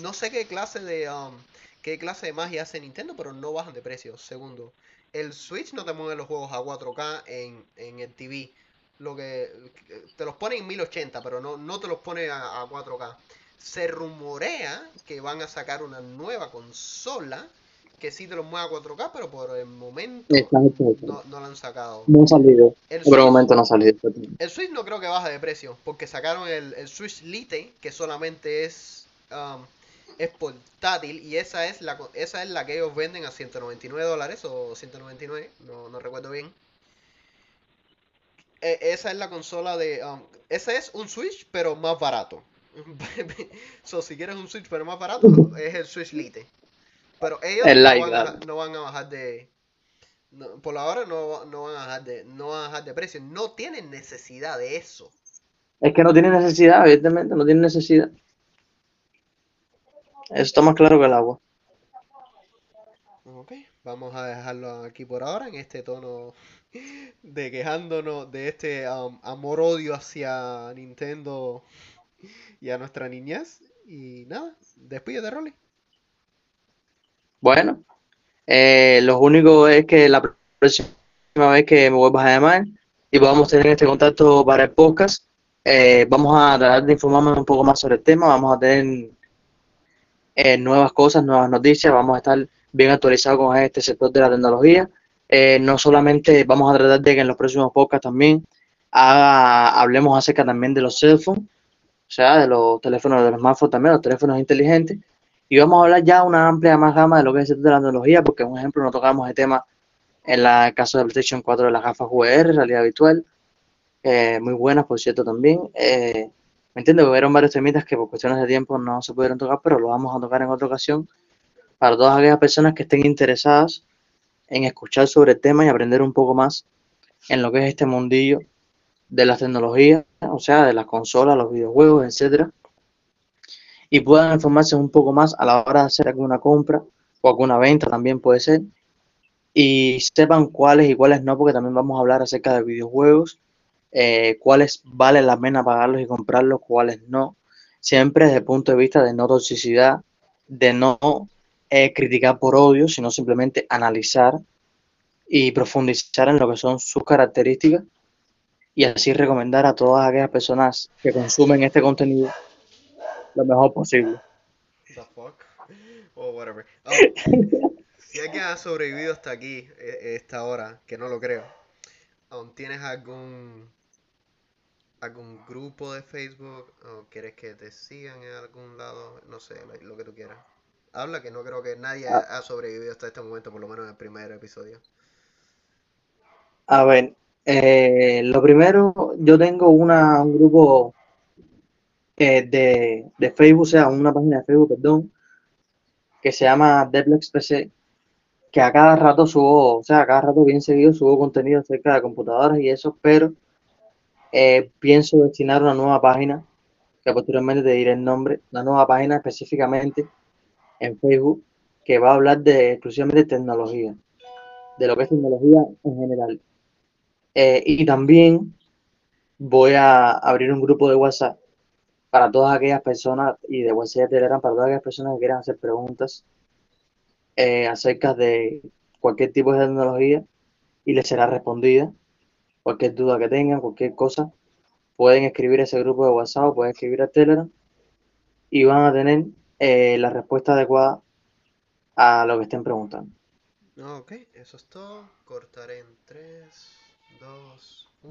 No sé qué clase de. Um, qué clase de magia hace Nintendo, pero no bajan de precio. Segundo, el Switch no te mueve los juegos a 4K en, en el TV. Lo que te los pone en 1080, pero no, no te los pone a, 4K. Se rumorea que van a sacar una nueva consola que sí te los mueve a 4K, pero por el momento no, no la han sacado. No ha salido. por el momento no ha salido. El Switch no creo que baje de precio, porque sacaron el, el Switch Lite, que solamente es um, es portátil y esa es la esa es la que ellos venden a 199 dólares o 199, no, no recuerdo bien. E, esa es la consola de... Um, ese es un Switch pero más barato. *laughs* so, si quieres un Switch pero más barato es el Switch Lite. Pero ellos no, van a, bajar de... por ahora no, no, van a bajar de, no van a bajar de precio. No tienen necesidad de eso. Es que no tienen necesidad, evidentemente, no tienen necesidad. Está más claro que el agua. Ok, vamos a dejarlo aquí por ahora en este tono de quejándonos de este um, amor-odio hacia Nintendo y a nuestra niñez. Y nada, despídete, Rolly. Bueno, eh, lo único es que la próxima vez que me vuelvas a llamar y podamos tener este contacto para el podcast, eh, vamos a tratar de informarme un poco más sobre el tema, vamos a tener eh, nuevas cosas, nuevas noticias, vamos a estar bien actualizados con este sector de la tecnología. Eh, no solamente vamos a tratar de que en los próximos podcasts también hablemos acerca también de los cell phones, o sea, de los teléfonos, de los smartphones también, los teléfonos inteligentes. Y vamos a hablar ya una amplia más gama de lo que es el sector de la tecnología, porque, por ejemplo, no tocamos el tema en el caso de PlayStation 4 de las gafas VR, realidad virtual, eh, muy buenas, por cierto, también. Eh, ¿Me entiendes? Hubieron varios temitas que por cuestiones de tiempo no se pudieron tocar, pero lo vamos a tocar en otra ocasión para todas aquellas personas que estén interesadas en escuchar sobre el tema y aprender un poco más en lo que es este mundillo de las tecnologías, o sea, de las consolas, los videojuegos, etcétera, y puedan informarse un poco más a la hora de hacer alguna compra o alguna venta también puede ser, y sepan cuáles y cuáles no, porque también vamos a hablar acerca de videojuegos eh, cuáles vale la pena pagarlos y comprarlos, cuáles no. Siempre desde el punto de vista de no toxicidad, de no eh, criticar por odio, sino simplemente analizar y profundizar en lo que son sus características y así recomendar a todas aquellas personas que consumen este contenido lo mejor posible. Oh, *laughs* si alguien ha sobrevivido hasta aquí, e, esta hora, que no lo creo, ¿tienes algún algún grupo de Facebook o quieres que te sigan en algún lado, no sé, lo que tú quieras. Habla que no creo que nadie ah. ha sobrevivido hasta este momento, por lo menos en el primer episodio. A ver, eh, lo primero, yo tengo una, un grupo eh, de, de, Facebook, o sea, una página de Facebook, perdón, que se llama Deplex PC, que a cada rato subo, o sea, a cada rato bien seguido subo contenido acerca de computadoras y eso, pero eh, pienso destinar una nueva página, que posteriormente te diré el nombre, una nueva página específicamente en Facebook que va a hablar de exclusivamente tecnología, de lo que es tecnología en general. Eh, y también voy a abrir un grupo de WhatsApp para todas aquellas personas y de WhatsApp de Telegram para todas aquellas personas que quieran hacer preguntas eh, acerca de cualquier tipo de tecnología y les será respondida cualquier duda que tengan, cualquier cosa, pueden escribir ese grupo de WhatsApp, pueden escribir a Telegram y van a tener eh, la respuesta adecuada a lo que estén preguntando. Ok, eso es todo. Cortaré en 3, 2,